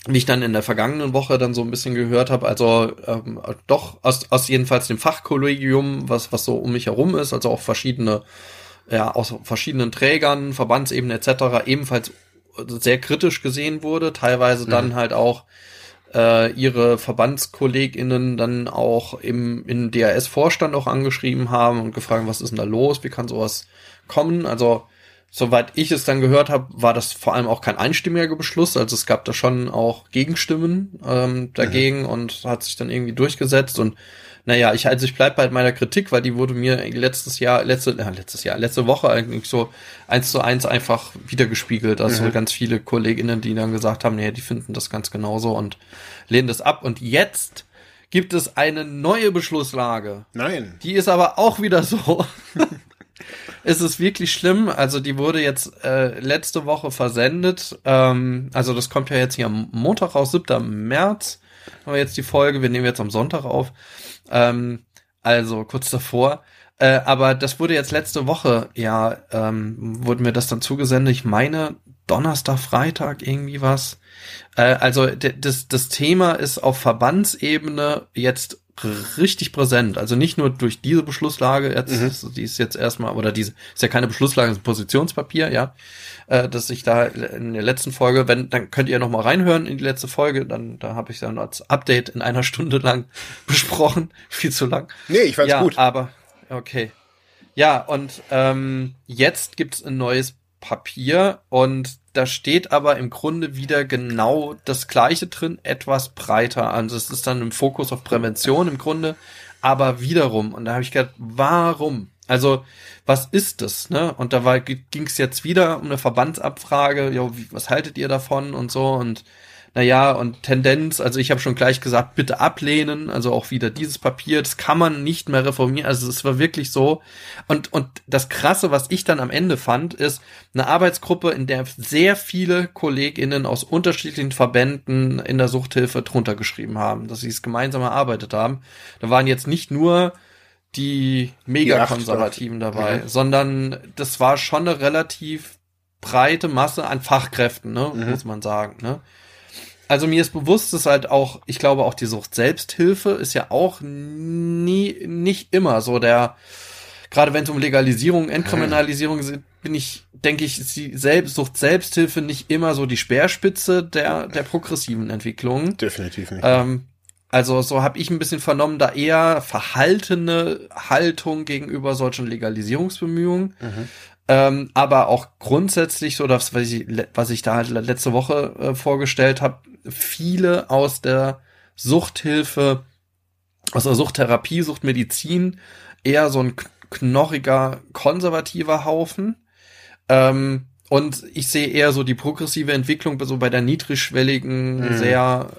wie ich dann in der vergangenen Woche dann so ein bisschen gehört habe, also ähm, doch aus, aus jedenfalls dem Fachkollegium, was, was so um mich herum ist, also auch verschiedene, ja, aus verschiedenen Trägern, Verbandsebene etc., ebenfalls sehr kritisch gesehen wurde, teilweise mhm. dann halt auch äh, ihre VerbandskollegInnen dann auch im in DRS-Vorstand auch angeschrieben haben und gefragt, was ist denn da los, wie kann sowas kommen? Also soweit ich es dann gehört habe, war das vor allem auch kein einstimmiger Beschluss. Also es gab da schon auch Gegenstimmen ähm, dagegen mhm. und hat sich dann irgendwie durchgesetzt. Und naja, ich also ich bleib bei meiner Kritik, weil die wurde mir letztes Jahr, letzte, äh, letztes Jahr, letzte Woche eigentlich so eins zu eins einfach wiedergespiegelt. Also mhm. ganz viele KollegInnen, die dann gesagt haben, nee, die finden das ganz genauso und lehnen das ab. Und jetzt gibt es eine neue Beschlusslage. Nein. Die ist aber auch wieder so. es ist wirklich schlimm. Also die wurde jetzt äh, letzte Woche versendet. Ähm, also das kommt ja jetzt hier am Montag raus, 7. März. Haben wir jetzt die Folge. Wir nehmen jetzt am Sonntag auf. Ähm, also kurz davor. Äh, aber das wurde jetzt letzte Woche, ja, ähm, wurde mir das dann zugesendet. Ich meine, Donnerstag, Freitag irgendwie was. Äh, also das, das Thema ist auf Verbandsebene jetzt richtig präsent. Also nicht nur durch diese Beschlusslage, jetzt, mhm. die ist jetzt erstmal, oder diese ist ja keine Beschlusslage, ist ein Positionspapier, ja, äh, dass ich da in der letzten Folge, wenn, dann könnt ihr noch mal reinhören in die letzte Folge, dann da habe ich dann als Update in einer Stunde lang besprochen, viel zu lang. Nee, ich fand's ja, gut. Aber okay. Ja, und ähm, jetzt gibt's ein neues Papier und da steht aber im Grunde wieder genau das Gleiche drin, etwas breiter. Also es ist dann im Fokus auf Prävention im Grunde, aber wiederum. Und da habe ich gedacht, warum? Also was ist das? Ne? Und da ging es jetzt wieder um eine Verbandsabfrage. Jo, wie, was haltet ihr davon und so und naja, und Tendenz, also ich habe schon gleich gesagt, bitte ablehnen, also auch wieder dieses Papier, das kann man nicht mehr reformieren, also es war wirklich so. Und, und das Krasse, was ich dann am Ende fand, ist eine Arbeitsgruppe, in der sehr viele KollegInnen aus unterschiedlichen Verbänden in der Suchthilfe drunter geschrieben haben, dass sie es gemeinsam erarbeitet haben. Da waren jetzt nicht nur die Mega-Konservativen dabei, mhm. sondern das war schon eine relativ breite Masse an Fachkräften, ne, mhm. muss man sagen. Ne? Also mir ist bewusst, dass halt auch, ich glaube auch die Sucht Selbsthilfe ist ja auch nie, nicht immer so der, gerade wenn es um Legalisierung, Entkriminalisierung sind, bin ich, denke ich, ist die Selbst, Sucht Selbsthilfe nicht immer so die Speerspitze der, der progressiven Entwicklung. Definitiv nicht. Ähm, also so habe ich ein bisschen vernommen, da eher verhaltene Haltung gegenüber solchen Legalisierungsbemühungen. Mhm. Ähm, aber auch grundsätzlich so, das, was ich, was ich da halt letzte Woche äh, vorgestellt habe, viele aus der Suchthilfe, aus der Suchttherapie, Suchtmedizin, eher so ein knochiger, konservativer Haufen. Ähm, und ich sehe eher so die progressive Entwicklung so bei der niedrigschwelligen, Mhm. sehr,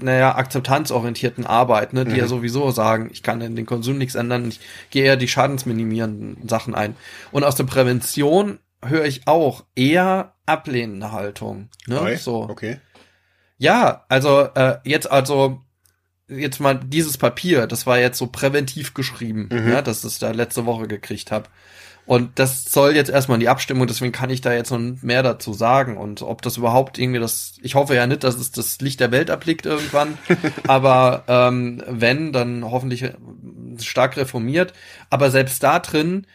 naja, akzeptanzorientierten Arbeit, ne, die Mhm. ja sowieso sagen, ich kann in den Konsum nichts ändern, ich gehe eher die schadensminimierenden Sachen ein. Und aus der Prävention höre ich auch eher ablehnende Haltung. Ne? Oi, So. Okay. Ja, also äh, jetzt also jetzt mal dieses Papier, das war jetzt so präventiv geschrieben, Mhm. ja, dass ich da letzte Woche gekriegt habe. Und das soll jetzt erstmal in die Abstimmung, deswegen kann ich da jetzt noch mehr dazu sagen. Und ob das überhaupt irgendwie das, ich hoffe ja nicht, dass es das Licht der Welt erblickt irgendwann, aber ähm, wenn, dann hoffentlich stark reformiert. Aber selbst da drin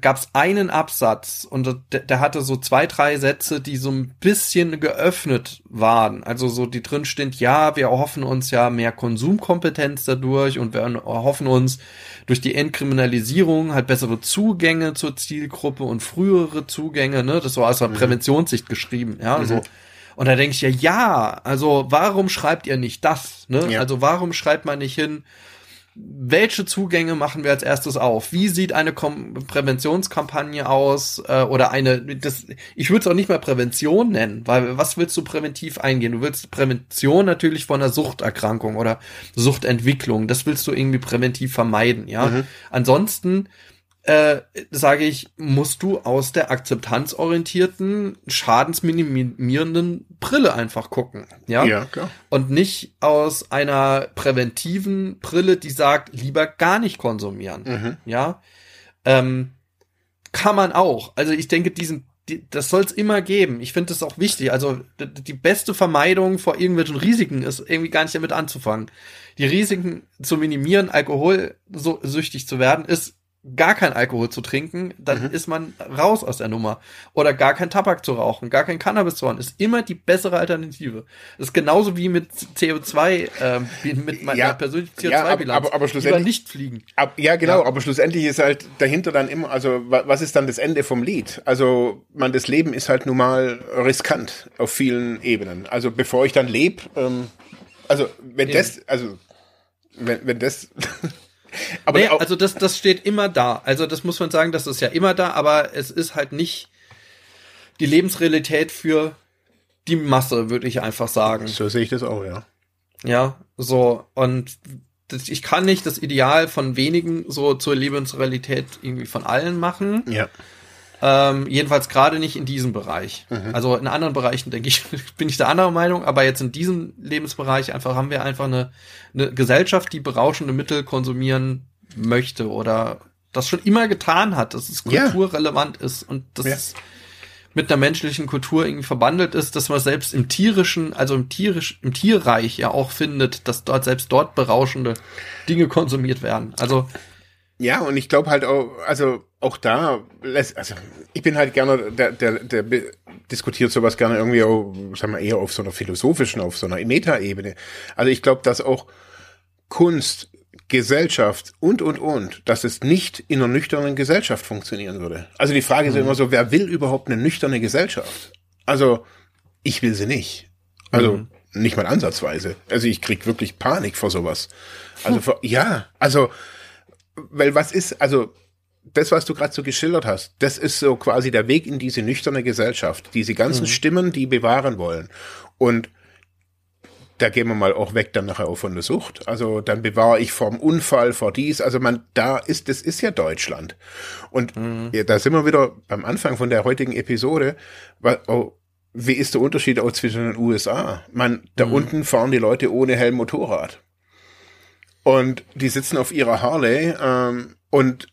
gab es einen Absatz und der, der hatte so zwei, drei Sätze, die so ein bisschen geöffnet waren. Also so, die drin steht, ja, wir erhoffen uns ja mehr Konsumkompetenz dadurch und wir erhoffen uns durch die Entkriminalisierung halt bessere Zugänge zur Zielgruppe und frühere Zugänge, ne? Das war aus der Mhm. Präventionssicht geschrieben, ja, Mhm. so. Und da denke ich ja, ja, also warum schreibt ihr nicht das, ne? Ja. Also warum schreibt man nicht hin, welche Zugänge machen wir als erstes auf? Wie sieht eine Kom Präventionskampagne aus äh, oder eine das ich würde es auch nicht mal Prävention nennen, weil was willst du präventiv eingehen? Du willst Prävention natürlich von einer Suchterkrankung oder Suchtentwicklung, das willst du irgendwie präventiv vermeiden, ja? Mhm. Ansonsten äh, sage ich, musst du aus der akzeptanzorientierten, schadensminimierenden Brille einfach gucken. Ja? Ja, klar. Und nicht aus einer präventiven Brille, die sagt, lieber gar nicht konsumieren. Mhm. Ja. Ähm, kann man auch. Also ich denke, diesen, die, das soll es immer geben. Ich finde das auch wichtig. Also die beste Vermeidung vor irgendwelchen Risiken ist irgendwie gar nicht damit anzufangen. Die Risiken zu minimieren, Alkohol so süchtig zu werden, ist gar kein Alkohol zu trinken, dann Mhm. ist man raus aus der Nummer. Oder gar kein Tabak zu rauchen, gar kein Cannabis zu rauchen, ist immer die bessere Alternative. Das ist genauso wie mit CO2, ähm, wie mit meiner Ja, persönlichen ja, aber- CO2-Bilanz. aber- aber Lieber schlussendlich- nicht fliegen. Ab, ja, genau, Ja. aber schlussendlich ist halt dahinter dann immer, also wa- was ist dann das Ende vom Lied? Also, man, das Leben ist halt nun mal riskant auf vielen Ebenen. Also bevor ich dann lebe, ähm, also wenn Eben. das, also wenn, wenn das, aber auch, also das, das steht immer da. Also das muss man sagen, das ist ja immer da, aber es ist halt nicht die Lebensrealität für die Masse, würde ich einfach sagen. so sehe ich das auch, ja. Ja, so und ich kann nicht das Ideal von wenigen so zur Lebensrealität irgendwie von allen machen. Ja. Ähm, jedenfalls gerade nicht in diesem Bereich. Mhm. Also in anderen Bereichen, denke ich, bin ich der anderer Meinung, aber jetzt in diesem Lebensbereich einfach haben wir einfach eine, eine Gesellschaft, die berauschende Mittel konsumieren möchte oder das schon immer getan hat, dass es Ja. kulturrelevant ist und dass Ja. es mit einer menschlichen Kultur irgendwie verbandelt ist, dass man selbst im tierischen, also im tierisch, im Tierreich ja auch findet, dass dort selbst dort berauschende Dinge konsumiert werden. Also Ja, und ich glaube halt auch, also auch da, also ich bin halt gerne, der, der, der diskutiert sowas gerne irgendwie auch, sagen wir eher auf so einer philosophischen, auf so einer Metaebene. Also ich glaube, dass auch Kunst, Gesellschaft und, und, und, dass es nicht in einer nüchternen Gesellschaft funktionieren würde. Also die Frage ist immer so, wer will überhaupt eine nüchterne Gesellschaft? Also ich will sie nicht. Also Mhm. nicht mal ansatzweise. Also ich krieg wirklich Panik vor sowas. Also vor, ja, also weil was ist, also das, was du gerade so geschildert hast, das ist so quasi der Weg in diese nüchterne Gesellschaft. Diese ganzen Stimmen, die bewahren wollen. Und da gehen wir mal auch weg dann nachher auch von der Sucht. Also dann bewahre ich vom Unfall, vor dies. Also man, da ist, das ist ja Deutschland. Und ja, da sind wir wieder beim Anfang von der heutigen Episode. Wa- Oh, wie ist der Unterschied auch zwischen den USA? Man, da unten fahren die Leute ohne Helm Motorrad. Und die sitzen auf ihrer Harley ähm, und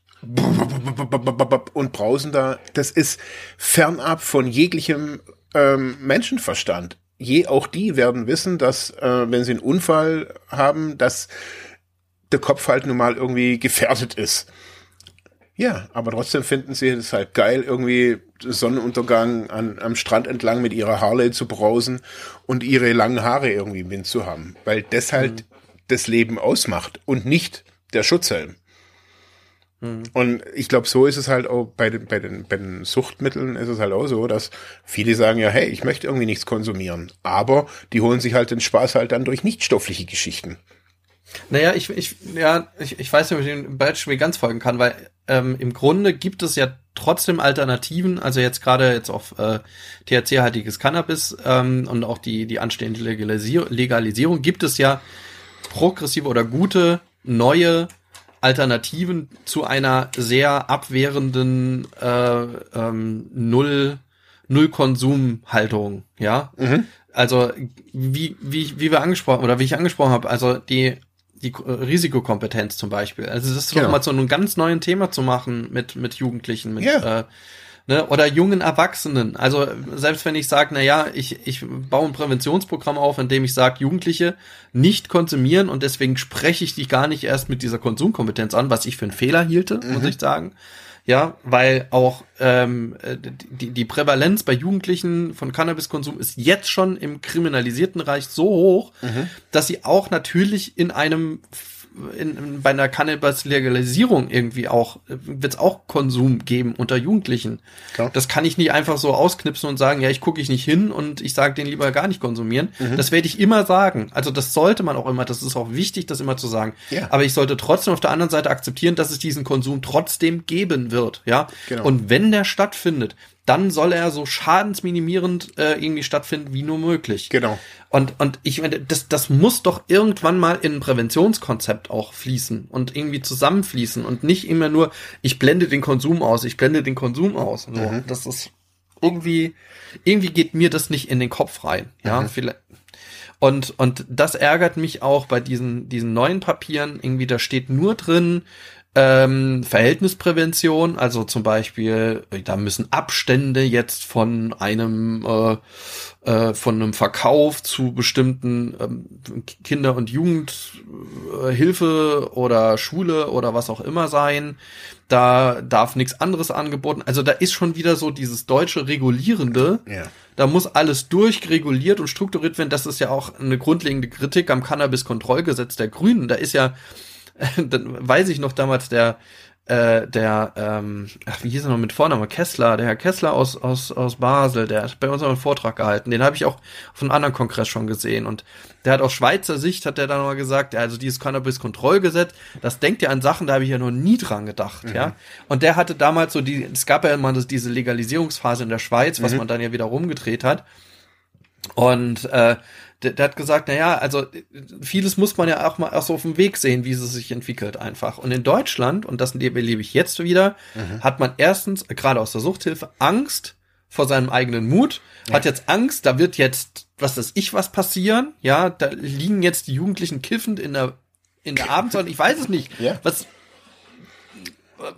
und brausen da. Das ist fernab von jeglichem ähm, Menschenverstand. je auch die werden wissen, dass äh, wenn sie einen Unfall haben, dass der Kopf halt nun mal irgendwie gefährdet ist. Ja, aber trotzdem finden sie es halt geil, irgendwie Sonnenuntergang an, am Strand entlang mit ihrer Harley zu brausen und ihre langen Haare irgendwie im Wind zu haben, weil das halt mhm. Das Leben ausmacht und nicht der Schutzhelm. Mhm. Und ich glaube, so ist es halt auch bei den, bei, den, bei den Suchtmitteln ist es halt auch so, dass viele sagen ja, hey, ich möchte irgendwie nichts konsumieren. Aber die holen sich halt den Spaß halt dann durch nichtstoffliche Geschichten. Naja, ich, ich, ja, ich, ich weiß nicht, ob ich dem Beispiel ganz folgen kann, weil ähm, im Grunde gibt es ja trotzdem Alternativen, also jetzt gerade jetzt auf äh, THC-haltiges Cannabis ähm, und auch die, die anstehende Legalisierung, Legalisierung gibt es ja progressive oder gute neue Alternativen zu einer sehr abwehrenden äh, ähm, Null Null-Konsum-Haltung, ja. Mhm. Also wie, wie, wie wir angesprochen oder wie ich angesprochen habe, also die die Risikokompetenz zum Beispiel. Also das ist genau. doch mal so ein ganz neues Thema zu machen mit mit Jugendlichen, mit yeah. äh, ne, oder jungen Erwachsenen. Also selbst wenn ich sage, na ja, ich ich baue ein Präventionsprogramm auf, in dem ich sage, Jugendliche nicht konsumieren und deswegen spreche ich die gar nicht erst mit dieser Konsumkompetenz an, was ich für einen Fehler hielte, mhm. muss ich sagen ja, weil auch ähm, die, die Prävalenz bei Jugendlichen von Cannabiskonsum ist jetzt schon im kriminalisierten Reich so hoch, mhm. dass sie auch natürlich in einem in, in, bei einer Cannabis-Legalisierung irgendwie auch, wird es auch Konsum geben unter Jugendlichen. Klar. Das kann ich nicht einfach so ausknipsen und sagen, ja, ich gucke ich nicht hin und ich sage den lieber gar nicht konsumieren. Mhm. Das werde ich immer sagen. Also das sollte man auch immer, das ist auch wichtig, das immer zu sagen. Ja. Aber ich sollte trotzdem auf der anderen Seite akzeptieren, dass es diesen Konsum trotzdem geben wird. Ja. Genau. Und wenn der stattfindet, dann soll er so schadensminimierend äh, irgendwie stattfinden wie nur möglich. Genau. Und, und ich meine, das, das muss doch irgendwann mal in ein Präventionskonzept auch fließen und irgendwie zusammenfließen und nicht immer nur, ich blende den Konsum aus, ich blende den Konsum aus. So, mhm. Das ist irgendwie, irgendwie geht mir das nicht in den Kopf rein. Ja, mhm. vielleicht. Und, und das ärgert mich auch bei diesen, diesen neuen Papieren. Irgendwie, da steht nur drin, ähm, Verhältnisprävention, also zum Beispiel, da müssen Abstände jetzt von einem äh, äh, von einem Verkauf zu bestimmten ähm, Kinder- und Jugendhilfe oder Schule oder was auch immer sein. Da darf nichts anderes angeboten. Also da ist schon wieder so dieses deutsche Regulierende. Ja. Da muss alles durchreguliert und strukturiert werden. Das ist ja auch eine grundlegende Kritik am Cannabis-Kontrollgesetz der Grünen. Da ist ja dann weiß ich noch damals der äh, der, ähm, ach, wie hieß er noch mit Vornamen? Kessler, der Herr Kessler aus, aus, aus Basel, der hat bei uns einen Vortrag gehalten. Den habe ich auch auf einem anderen Kongress schon gesehen. Und der hat aus Schweizer Sicht, hat der dann mal gesagt, ja, also dieses Cannabis-Kontrollgesetz, das denkt ja an Sachen, da habe ich ja noch nie dran gedacht, mhm. ja. Und der hatte damals so die, es gab ja immer diese Legalisierungsphase in der Schweiz, was mhm. man dann ja wieder rumgedreht hat. Und äh, der, der hat gesagt, na ja, also vieles muss man ja auch mal erst so auf dem Weg sehen, wie es sich entwickelt einfach. Und in Deutschland, und das erlebe ich jetzt wieder, mhm. hat man erstens, gerade aus der Suchthilfe, Angst vor seinem eigenen Mut, ja. hat jetzt Angst, da wird jetzt, was weiß ich, was passieren, ja, da liegen jetzt die Jugendlichen kiffend in der, in der Abendsonne, ich weiß es nicht, ja. was,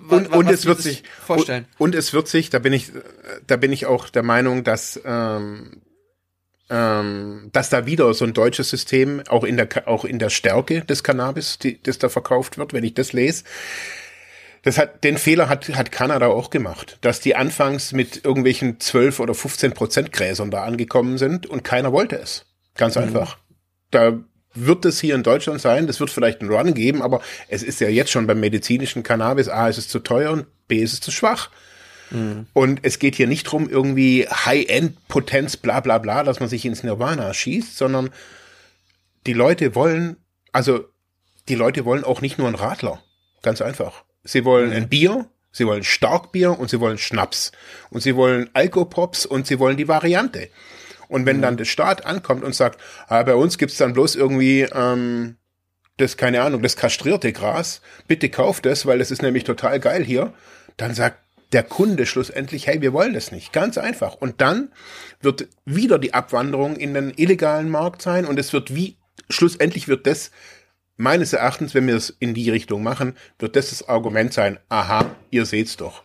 und, und es wird sich vorstellen. Und, und, es wird sich, da bin ich, da bin ich auch der Meinung, dass ähm, ähm, dass da wieder so ein deutsches System auch in der auch in der Stärke des Cannabis, die, das da verkauft wird, wenn ich das lese. Das hat, den Fehler hat, hat Kanada auch gemacht, dass die anfangs mit irgendwelchen 12 oder 15 Prozent Gräsern da angekommen sind und keiner wollte es. Ganz mhm. einfach. Da wird es hier in Deutschland sein, das wird vielleicht einen Run geben, aber es ist ja jetzt schon beim medizinischen Cannabis, A, ist es zu teuer und B, ist es zu schwach. Mhm. Und es geht hier nicht drum irgendwie High-End-Potenz, bla bla bla, dass man sich ins Nirvana schießt, sondern die Leute wollen, also die Leute wollen auch nicht nur einen Radler. Ganz einfach. Sie wollen mhm. ein Bier, sie wollen Starkbier und sie wollen Schnaps. Und sie wollen Alkopops und sie wollen die Variante. Und wenn mhm. dann der Staat ankommt und sagt, ah, bei uns gibt's dann bloß irgendwie ähm, das, keine Ahnung, das kastrierte Gras, bitte kauft das, weil das ist nämlich total geil hier, dann sagt der Kunde schlussendlich, hey, wir wollen das nicht. Ganz einfach. Und dann wird wieder die Abwanderung in den illegalen Markt sein und es wird wie, schlussendlich wird das meines Erachtens, wenn wir es in die Richtung machen, wird das das Argument sein, aha, ihr seht's doch.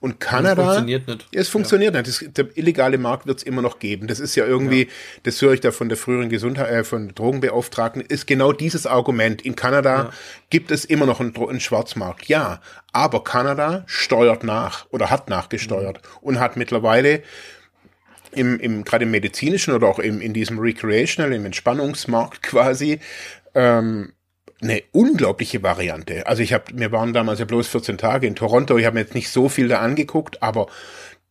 Und Kanada. Das funktioniert nicht. Es funktioniert ja. nicht. Das, der illegale Markt wird es immer noch geben. Das ist ja irgendwie, ja. das höre ich da von der früheren Gesundheit, äh, von Drogenbeauftragten, ist genau dieses Argument. In Kanada ja. gibt es immer noch einen, einen, Schwarzmarkt. Ja, aber Kanada steuert nach oder hat nachgesteuert mhm. und hat mittlerweile im, im gerade im medizinischen oder auch im, in diesem Recreational, im Entspannungsmarkt quasi, ähm, eine unglaubliche Variante. Also ich habe, wir waren damals ja bloß 14 Tage in Toronto, ich habe mir jetzt nicht so viel da angeguckt, aber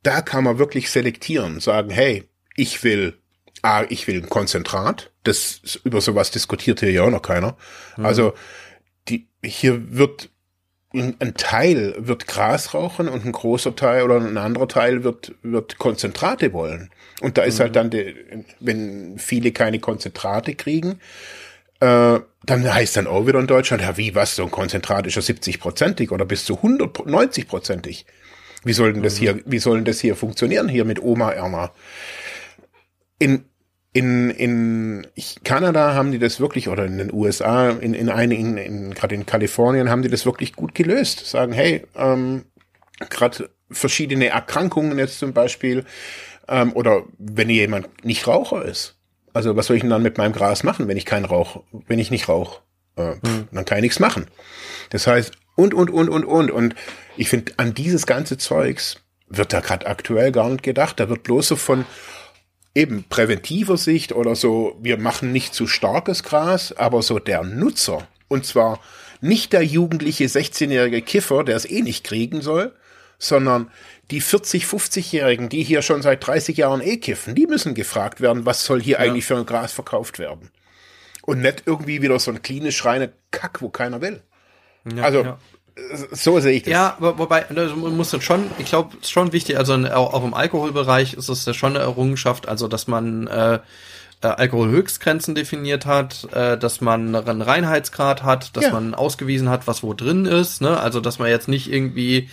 da kann man wirklich selektieren, sagen, hey, ich will, ah, ich will ein Konzentrat. Das über sowas diskutiert hier ja auch noch keiner. Mhm. Also die hier wird ein Teil wird Gras rauchen und ein großer Teil oder ein anderer Teil wird, wird Konzentrate wollen. Und da ist halt mhm. halt dann, die, wenn viele keine Konzentrate kriegen, äh, dann heißt dann auch wieder in Deutschland, ja wie, was, so ein Konzentrat ist ja 70-prozentig oder bis zu 190-prozentig. Wie soll denn das mhm. hier, wie soll denn das hier funktionieren hier mit Oma Erna? In, in, in Kanada haben die das wirklich, oder in den USA, in, in einigen, in, gerade in Kalifornien haben die das wirklich gut gelöst. Sagen, hey, ähm, gerade verschiedene Erkrankungen jetzt zum Beispiel, ähm, oder wenn jemand nicht Raucher ist, also was soll ich denn dann mit meinem Gras machen, wenn ich keinen Rauch, wenn ich nicht rauche? Äh, mhm. Dann kann ich nichts machen. Das heißt, und, und, und, und, und. Und ich finde, an dieses ganze Zeugs wird da gerade aktuell gar nicht gedacht. Da wird bloß so von eben präventiver Sicht oder so, wir machen nicht zu starkes Gras, aber so der Nutzer. Und zwar nicht der jugendliche 16-jährige Kiffer, der es eh nicht kriegen soll, sondern die 40, 50-Jährigen, die hier schon seit 30 Jahren eh kiffen, die müssen gefragt werden, was soll hier ja. eigentlich für ein Gras verkauft werden. Und nicht irgendwie wieder so ein klinisch reiner Kack, wo keiner will. Ja, also, ja. so sehe ich das. Ja, wobei, also man muss dann schon, ich glaube, es ist schon wichtig, also auch, auch im Alkoholbereich ist es ja schon eine Errungenschaft, also dass man äh, äh, Alkoholhöchstgrenzen definiert hat, äh, dass man einen Reinheitsgrad hat, dass ja. man ausgewiesen hat, was wo drin ist, ne? Also dass man jetzt nicht irgendwie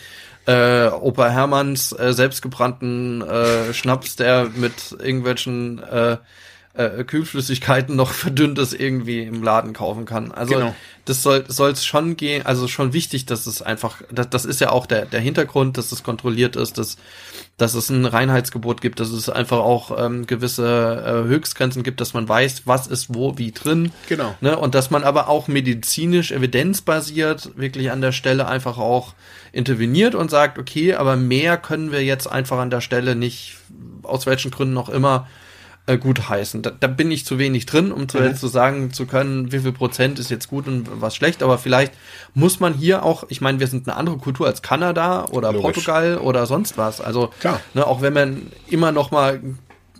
äh, Opa Hermanns äh, selbstgebrannten äh, Schnaps, der mit irgendwelchen äh, äh, Kühlflüssigkeiten noch verdünntes irgendwie im Laden kaufen kann. Also genau. das soll es schon gehen, also schon wichtig, dass es einfach, das, das ist ja auch der, der Hintergrund, dass es kontrolliert ist, dass, dass es ein Reinheitsgebot gibt, dass es einfach auch ähm, gewisse äh, Höchstgrenzen gibt, dass man weiß, was ist wo wie drin. Genau. Ne? Und dass man aber auch medizinisch evidenzbasiert wirklich an der Stelle einfach auch interveniert und sagt, okay, aber mehr können wir jetzt einfach an der Stelle nicht, aus welchen Gründen auch immer, äh, gut heißen. Da, da bin ich zu wenig drin, um zu, mhm. zu sagen zu können, wie viel Prozent ist jetzt gut und was schlecht. Aber vielleicht muss man hier auch, ich meine, wir sind eine andere Kultur als Kanada oder Logisch. Portugal oder sonst was. Also ne, auch wenn man immer noch mal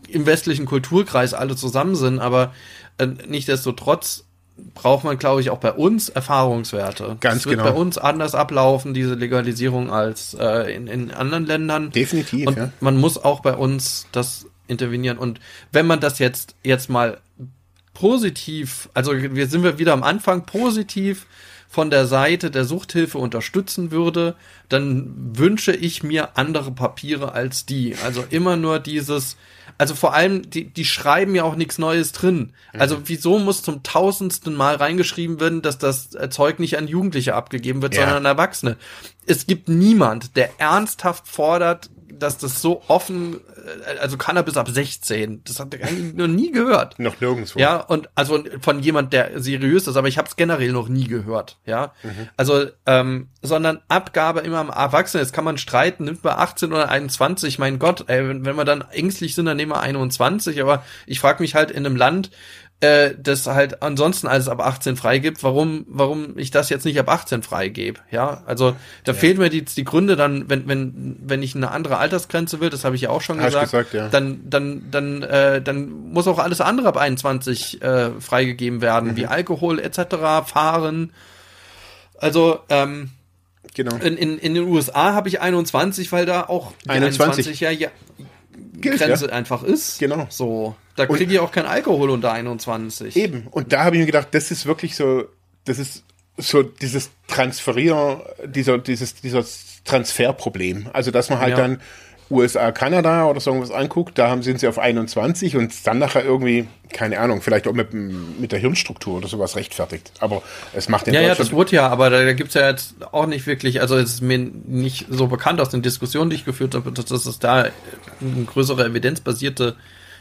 im westlichen Kulturkreis alle zusammen sind, aber äh, nichtsdestotrotz braucht man, glaube ich, auch bei uns Erfahrungswerte. Ganz das wird genau. bei uns anders ablaufen, diese Legalisierung, als äh, in, in anderen Ländern. Definitiv. Und ja. man muss auch bei uns das intervenieren. Und wenn man das jetzt, jetzt mal positiv, also wir sind wir wieder am Anfang positiv von der Seite der Suchthilfe unterstützen würde, dann wünsche ich mir andere Papiere als die. Also immer nur dieses, also vor allem, die, die schreiben ja auch nichts Neues drin. Also mhm. wieso muss zum tausendsten Mal reingeschrieben werden, dass das Zeug nicht an Jugendliche abgegeben wird, ja. sondern an Erwachsene? Es gibt niemand, der ernsthaft fordert, dass das so offen, äh, also Cannabis ab 16, das hat er eigentlich noch nie gehört. Noch nirgendwo. Ja, und also von jemand, der seriös ist, aber ich habe es generell noch nie gehört, ja. Mhm. Also, ähm, sondern Abgabe immer am Erwachsenen, jetzt kann man streiten, nimmt man 18 oder 21, mein Gott, ey, wenn, wenn wir dann ängstlich sind, dann nehmen wir 21, aber ich frage mich halt in einem Land, äh, das halt ansonsten alles ab 18 freigibt, warum, warum ich das jetzt nicht ab 18 freigebe. Ja, also da ja. fehlt mir die, die Gründe dann, wenn, wenn, wenn ich eine andere Altersgrenze will, das habe ich ja auch schon gesagt, gesagt ja. dann, dann, dann, äh, dann muss auch alles andere ab 21 äh, freigegeben werden, mhm. wie Alkohol etc., Fahren. Also, ähm, Genau. In, in, in den USA habe ich 21, weil da auch 21, 21 ja, ja Grenze ja. einfach ist. Genau. So. Da kriege ich auch kein Alkohol unter 21. Eben. Und da habe ich mir gedacht, das ist wirklich so, das ist so dieses Transferier, dieser, dieses, dieses Transferproblem. Also, dass man halt ja. dann USA, Kanada oder so irgendwas anguckt, da haben, sind sie auf 21 und dann nachher irgendwie, keine Ahnung, vielleicht auch mit, mit der Hirnstruktur oder sowas rechtfertigt. Aber es macht den Ja, ja, das wurde ja, aber da, da gibt's ja jetzt auch nicht wirklich, also es ist mir nicht so bekannt aus den Diskussionen, die ich geführt habe, dass, dass es da eine größere evidenzbasierte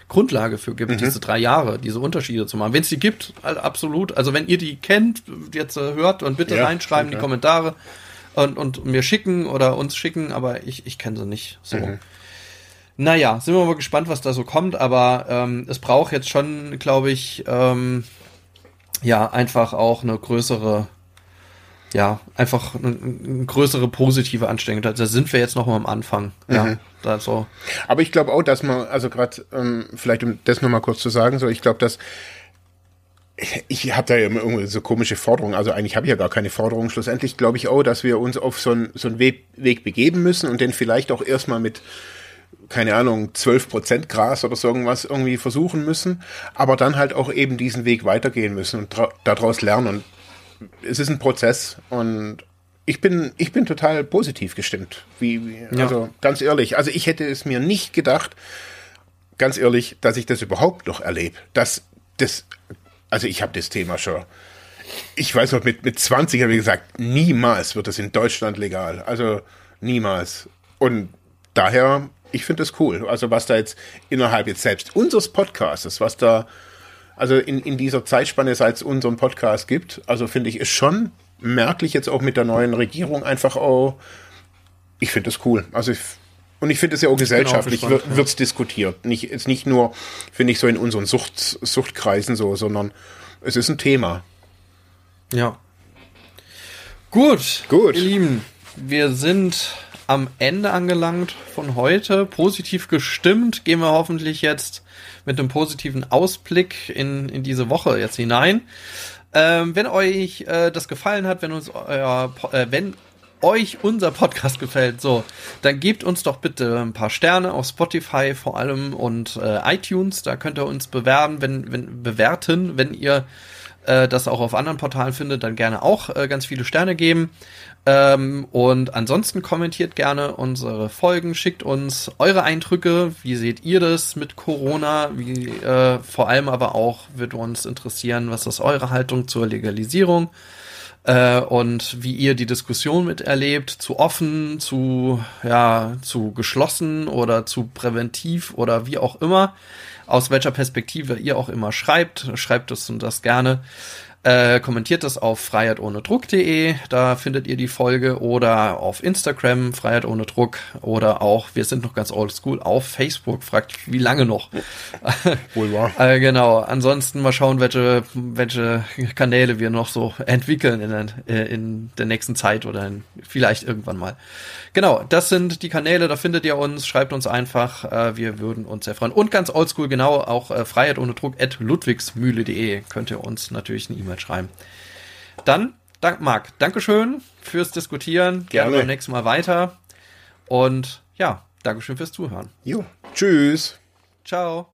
Grundlage für gibt, mhm. diese drei Jahre, diese Unterschiede zu machen. Wenn es die gibt, absolut. Also wenn ihr die kennt, jetzt äh, hört und bitte ja, reinschreiben in die Kommentare und, und mir schicken oder uns schicken, aber ich, ich kenne sie nicht so. Mhm. Naja, sind wir mal gespannt, was da so kommt, aber ähm, es braucht jetzt schon, glaube ich, ähm, ja, einfach auch eine größere, ja, einfach eine, eine größere positive Anstrengung. Da sind wir jetzt noch mal am Anfang. Mhm. Ja, also. Aber ich glaube auch, dass man, also gerade, ähm, vielleicht um das nochmal kurz zu sagen, so, ich glaube, dass ich habe da ja immer irgendwie so komische Forderungen. Also eigentlich habe ich ja gar keine Forderungen. Schlussendlich glaube ich auch, dass wir uns auf so einen, so einen Weg, Weg begeben müssen und den vielleicht auch erstmal mit, keine Ahnung, 12 Prozent Gras oder so irgendwas irgendwie versuchen müssen, aber dann halt auch eben diesen Weg weitergehen müssen und daraus lernen. Und es ist ein Prozess und ich bin, ich bin total positiv gestimmt. Wie, wie ja. also ganz ehrlich. Also ich hätte es mir nicht gedacht, ganz ehrlich, dass ich das überhaupt noch erlebe. Dass das also ich habe das Thema schon. Ich weiß noch, mit, mit 20 habe ich gesagt, niemals wird das in Deutschland legal. Also niemals. Und daher, ich finde das cool. Also was da jetzt innerhalb jetzt selbst unseres Podcasts, was da also in, in dieser Zeitspanne, seit es unseren Podcast gibt, also finde ich, ist schon merklich jetzt auch mit der neuen Regierung einfach auch, ich finde das cool. Also ich, und ich finde es ja auch gesellschaftlich wird es ja. diskutiert. Nicht, jetzt nicht nur, finde ich, so in unseren Sucht, Suchtkreisen so, sondern es ist ein Thema. Ja. Gut. Gut. Ihr Lieben, wir sind am Ende angelangt von heute. Positiv gestimmt gehen wir hoffentlich jetzt mit einem positiven Ausblick in, in diese Woche jetzt hinein. Ähm, wenn euch äh, das gefallen hat, wenn uns euer, äh, wenn euch unser Podcast gefällt, so, dann gebt uns doch bitte ein paar Sterne auf Spotify vor allem und äh, iTunes. Da könnt ihr uns bewerben, wenn, wenn bewerten, wenn ihr äh, das auch auf anderen Portalen findet, dann gerne auch äh, ganz viele Sterne geben. Ähm, und ansonsten kommentiert gerne unsere Folgen, schickt uns eure Eindrücke. Wie seht ihr das mit Corona? Wie, äh, vor allem aber auch wird uns interessieren, was ist eure Haltung zur Legalisierung? äh, und wie ihr die Diskussion miterlebt, zu offen, zu, ja, zu geschlossen oder zu präventiv oder wie auch immer, aus welcher Perspektive ihr auch immer schreibt, schreibt es und das gerne. Äh, kommentiert das auf freiheitohnedruck.de, da findet ihr die Folge oder auf Instagram, Freiheit ohne Druck oder auch, wir sind noch ganz oldschool, auf Facebook, fragt wie lange noch. Wohl wahr. äh, genau, ansonsten mal schauen, welche, welche Kanäle wir noch so entwickeln in, der, äh, in der nächsten Zeit oder in, vielleicht irgendwann mal. Genau, das sind die Kanäle, da findet ihr uns, schreibt uns einfach, äh, wir würden uns sehr freuen. Und ganz oldschool, genau, auch äh, Freiheit ohne Druck at ludwigsmühle.de könnt ihr uns natürlich eine E-Mail E-Mail schreiben. Dann, dank, Marc, Dankeschön fürs Diskutieren. Gerne. Gerne beim nächsten Mal weiter. Und ja, Dankeschön fürs Zuhören. Jo, tschüss. Ciao.